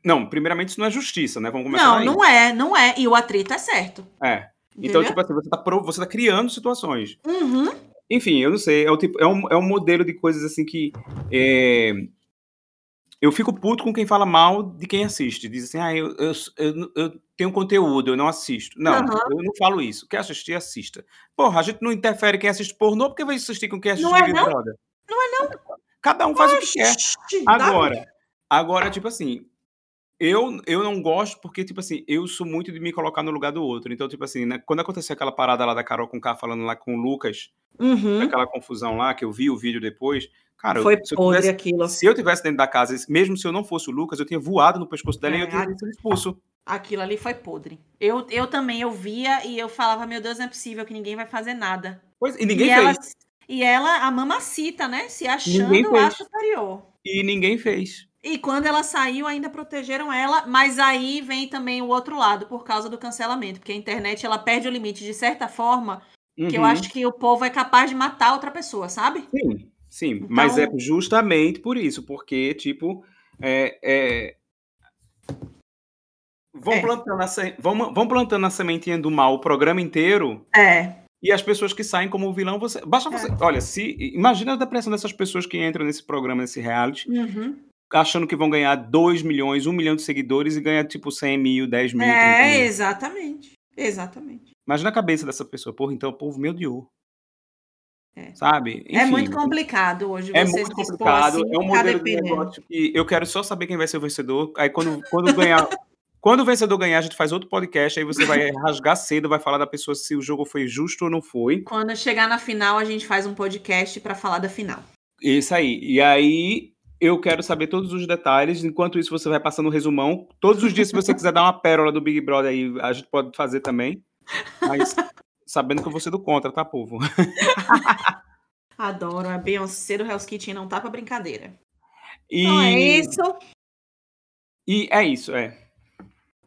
Não, primeiramente, isso não é justiça, né? Vamos começar Não, não é, não é. E o atrito é certo. É. Então, Entendeu? tipo assim, você tá, você tá criando situações. Uhum. Enfim, eu não sei. É, o tipo, é, um, é um modelo de coisas assim que. é, Eu fico puto com quem fala mal de quem assiste. Diz assim, ah, eu, eu, eu, eu tenho conteúdo, eu não assisto. Não, Aham. eu não falo isso. Quer assistir, assista. Porra, a gente não interfere quem assiste pornô porque vai assistir com quem assiste Não é Big não? Brother. Não é não. Cada um faz o que quer. Oxi, Agora, agora, tipo assim, eu, eu não gosto porque, tipo assim, eu sou muito de me colocar no lugar do outro. Então, tipo assim, né, quando aconteceu aquela parada lá da Carol com K falando lá com o Lucas, Uhum. aquela confusão lá, que eu vi o vídeo depois, cara, eu- Foi se, eu podre tivesse, aquilo. se eu tivesse dentro da casa, mesmo se eu não fosse o Lucas, eu tinha voado no pescoço dela e É, eu tinha a- sido expulso. Aquilo ali foi podre. Eu, eu também, eu via e eu falava, meu Deus, não é possível que ninguém vai fazer nada. Pois, e ninguém e fez. Ela, e ela, a mamacita, né? Se achando a superior. E ninguém fez. E quando ela saiu, ainda protegeram ela, mas aí vem também o outro lado, por causa do cancelamento, porque a internet ela perde o limite de certa forma, que eu Uhum. acho que o povo é capaz de matar outra pessoa, sabe? Sim, sim. Mas é Então- justamente por isso, porque, tipo, é. é... Vão, É. Plantando a se... vão, vão plantando a sementinha do mal o programa inteiro É. e as pessoas que saem como vilão, você. Basta você. Olha, se. Imagina a depressão dessas pessoas que entram nesse programa, nesse reality, Uhum. achando que vão ganhar 2 milhões, 1 milhão de seguidores e ganhar, tipo, 100 mil, 10 mil. 30 É, mil. exatamente. Exatamente. Imagina a cabeça dessa pessoa. Porra, então o povo me odiou. É. Sabe? é Enfim, muito complicado hoje É muito complicado. assim, é um modelo de negócio que eu quero só saber quem vai ser o vencedor. Aí quando, quando ganhar. Quando o vencedor ganhar, a gente faz outro podcast, aí você vai rasgar cedo, vai falar da pessoa se o jogo foi justo ou não foi. Quando chegar na final, a gente faz um podcast pra falar da final. Isso aí. E aí eu quero saber todos os detalhes. Enquanto isso, você vai passando o resumão. Todos os dias, se você quiser dar uma pérola do Big Brother aí, a gente pode fazer também. Mas sabendo que eu vou ser do contra, tá, povo? Adoro. A Beyoncé do Hell's Kitchen não tá pra brincadeira. E, Então é isso. e é isso, é.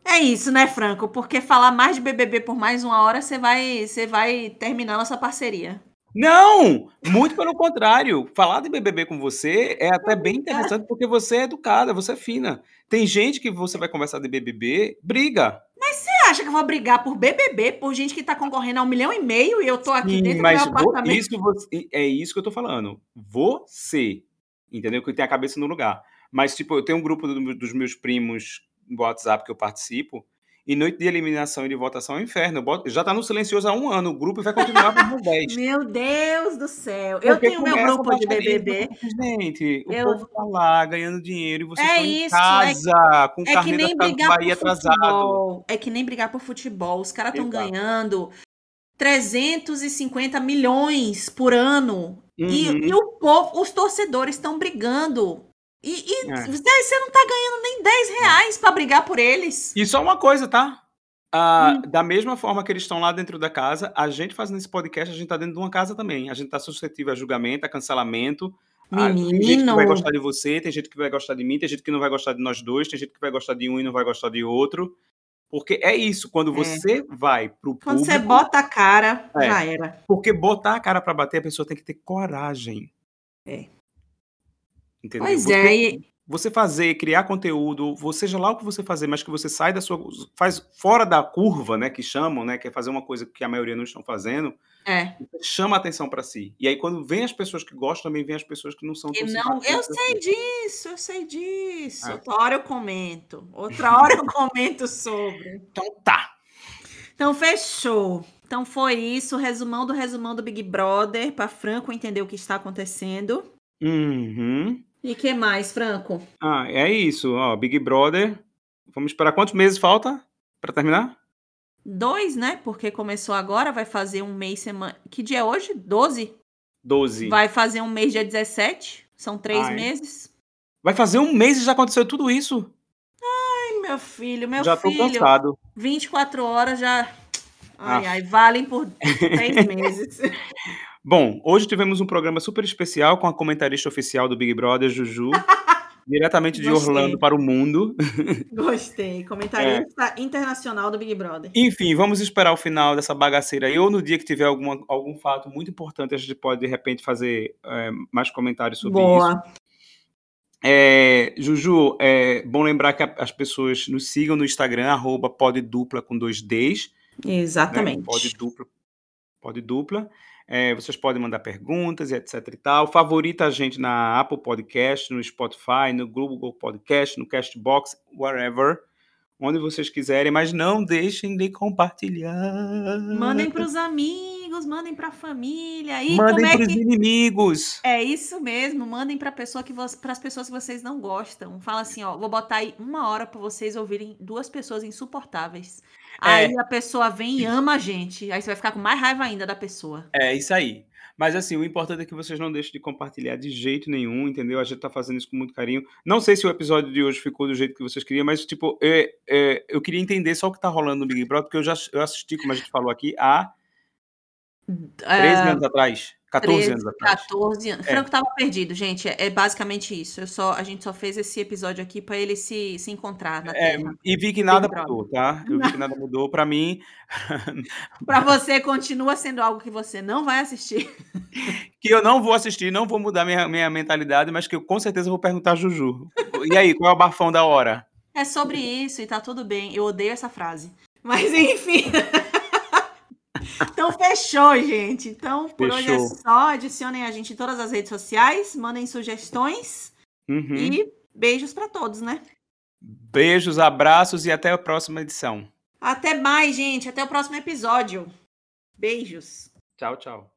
É isso, né, Franco? Porque falar mais de BBB por mais uma hora, você vai, você vai terminar nossa parceria. Não! Muito pelo contrário. Falar de BBB com você é até bem interessante porque você é educada, você é fina. Tem gente que você vai conversar de BBB, briga. Você acha que eu vou brigar por BBB, por gente que tá concorrendo a um milhão e meio e eu tô aqui Sim, dentro do mas meu vo- apartamento? isso você- é isso que eu tô falando. Você, entendeu? Que tem a cabeça no lugar. Mas, tipo, eu tenho um grupo do- dos meus primos WhatsApp que eu participo, e noite de eliminação e de votação é um inferno. Eu boto- já tá no silencioso há um ano, o grupo vai continuar por mais 10. Meu Deus do céu. Eu Porque tenho meu grupo de BBB. Gente, o Eu- povo tá lá ganhando dinheiro e vocês É estão em isso, casa, com o É que carnê da nem brigar Bahia por atrasado. futebol. É que nem brigar por futebol. Os caras estão ganhando 350 milhões por ano. E, Uhum. e o povo, os torcedores estão brigando. E, e É. você não tá ganhando nem 10 reais pra brigar por eles. E só uma coisa, tá? Ah, Hum. Da mesma forma que eles estão lá dentro da casa, a gente fazendo esse podcast, a gente tá dentro de uma casa também. A gente tá suscetível a julgamento, a cancelamento. Ah, tem gente que Menino. vai gostar de você, tem gente que vai gostar de mim, tem gente que não vai gostar de nós dois, tem gente que vai gostar de um e não vai gostar de outro. Porque é isso, quando É. você vai pro Quando público, você bota a cara, É. já era. porque botar a cara pra bater, a pessoa tem que ter coragem. É. Entendeu? Pois Você- é. e- você fazer, criar conteúdo, ou seja lá o que você fazer, mas que você sai da sua, faz fora da curva, né, que chamam, né, que é fazer uma coisa que a maioria não estão fazendo, É. chama a atenção para si. E aí quando vem as pessoas que gostam, também vem as pessoas que não são tão não, eu sei disso, eu sei disso. É. Outra hora eu comento. Outra hora eu comento sobre. Então tá. Então, fechou. Então foi isso, resumão do resumão do Big Brother, para Franco entender o que está acontecendo. Uhum. E que mais, Franco? Ah, é isso, ó, Big Brother. Vamos esperar quantos meses falta para terminar? Dois, né? Porque começou agora, vai fazer um mês semana. Que dia é hoje? 12? 12. Vai fazer um mês dia 17. São três Ai. meses. Vai fazer um mês e já aconteceu tudo isso? Ai, meu filho, meu já tô filho. cansado. 24 horas já. Ai, Aff. ai, valem por três meses. Bom, hoje tivemos um programa super especial com a comentarista oficial do Big Brother, Juju, diretamente de Gostei. Orlando para o mundo. Gostei. Comentarista internacional do Big Brother. Enfim, vamos esperar o final dessa bagaceira aí, ou no dia que tiver alguma, algum fato muito importante, a gente pode, de repente, fazer é, mais comentários sobre isso. Boa. É, Juju, é bom lembrar que as pessoas nos sigam no Instagram, arroba poddupla com dois Ds. né? Exatamente. Pode dupla. Pode dupla. É, vocês podem mandar perguntas e etc e tal. Favorita a gente na Apple Podcast, no Spotify, no Google Podcast, no Castbox, wherever. Onde vocês quiserem, mas não deixem de compartilhar. Mandem para os amigos, mandem para a família. E Mandem como é pros que inimigos. É isso mesmo, mandem para pessoa que para as pessoas que vocês não gostam. Fala assim, ó, vou botar aí uma hora para vocês ouvirem duas pessoas insuportáveis. É. Aí a pessoa vem e ama a gente. Aí você vai ficar com mais raiva ainda da pessoa. É isso aí. Mas assim, o importante é que vocês não deixem de compartilhar de jeito nenhum, entendeu? A gente tá fazendo isso com muito carinho. Não sei se o episódio de hoje ficou do jeito que vocês queriam, mas tipo, é, é, eu queria entender só o que tá rolando no Big Brother, porque eu já eu assisti, como a gente falou aqui, há 13 anos atrás. 14 13, anos atrás. 14 anos. É. Franco tava perdido, gente. É, é basicamente isso. Eu só, a gente só fez esse episódio aqui para ele se, se encontrar na É, e vi que nada mudou, tá? Eu vi que nada mudou. Pra mim, Para você continua sendo algo que você não vai assistir. que eu não vou assistir, não vou mudar minha, minha mentalidade, mas que eu com certeza vou perguntar a Juju. E aí, qual é o bafão da hora? É sobre isso e tá tudo bem. Eu odeio essa frase. Mas enfim. Então fechou, gente. Então por hoje é Fechou. só. Adicionem a gente em todas as redes sociais, mandem sugestões Uhum. e beijos pra todos, né? Beijos, abraços e até a próxima edição. Até mais, gente. Até o próximo episódio. Beijos. Tchau, tchau.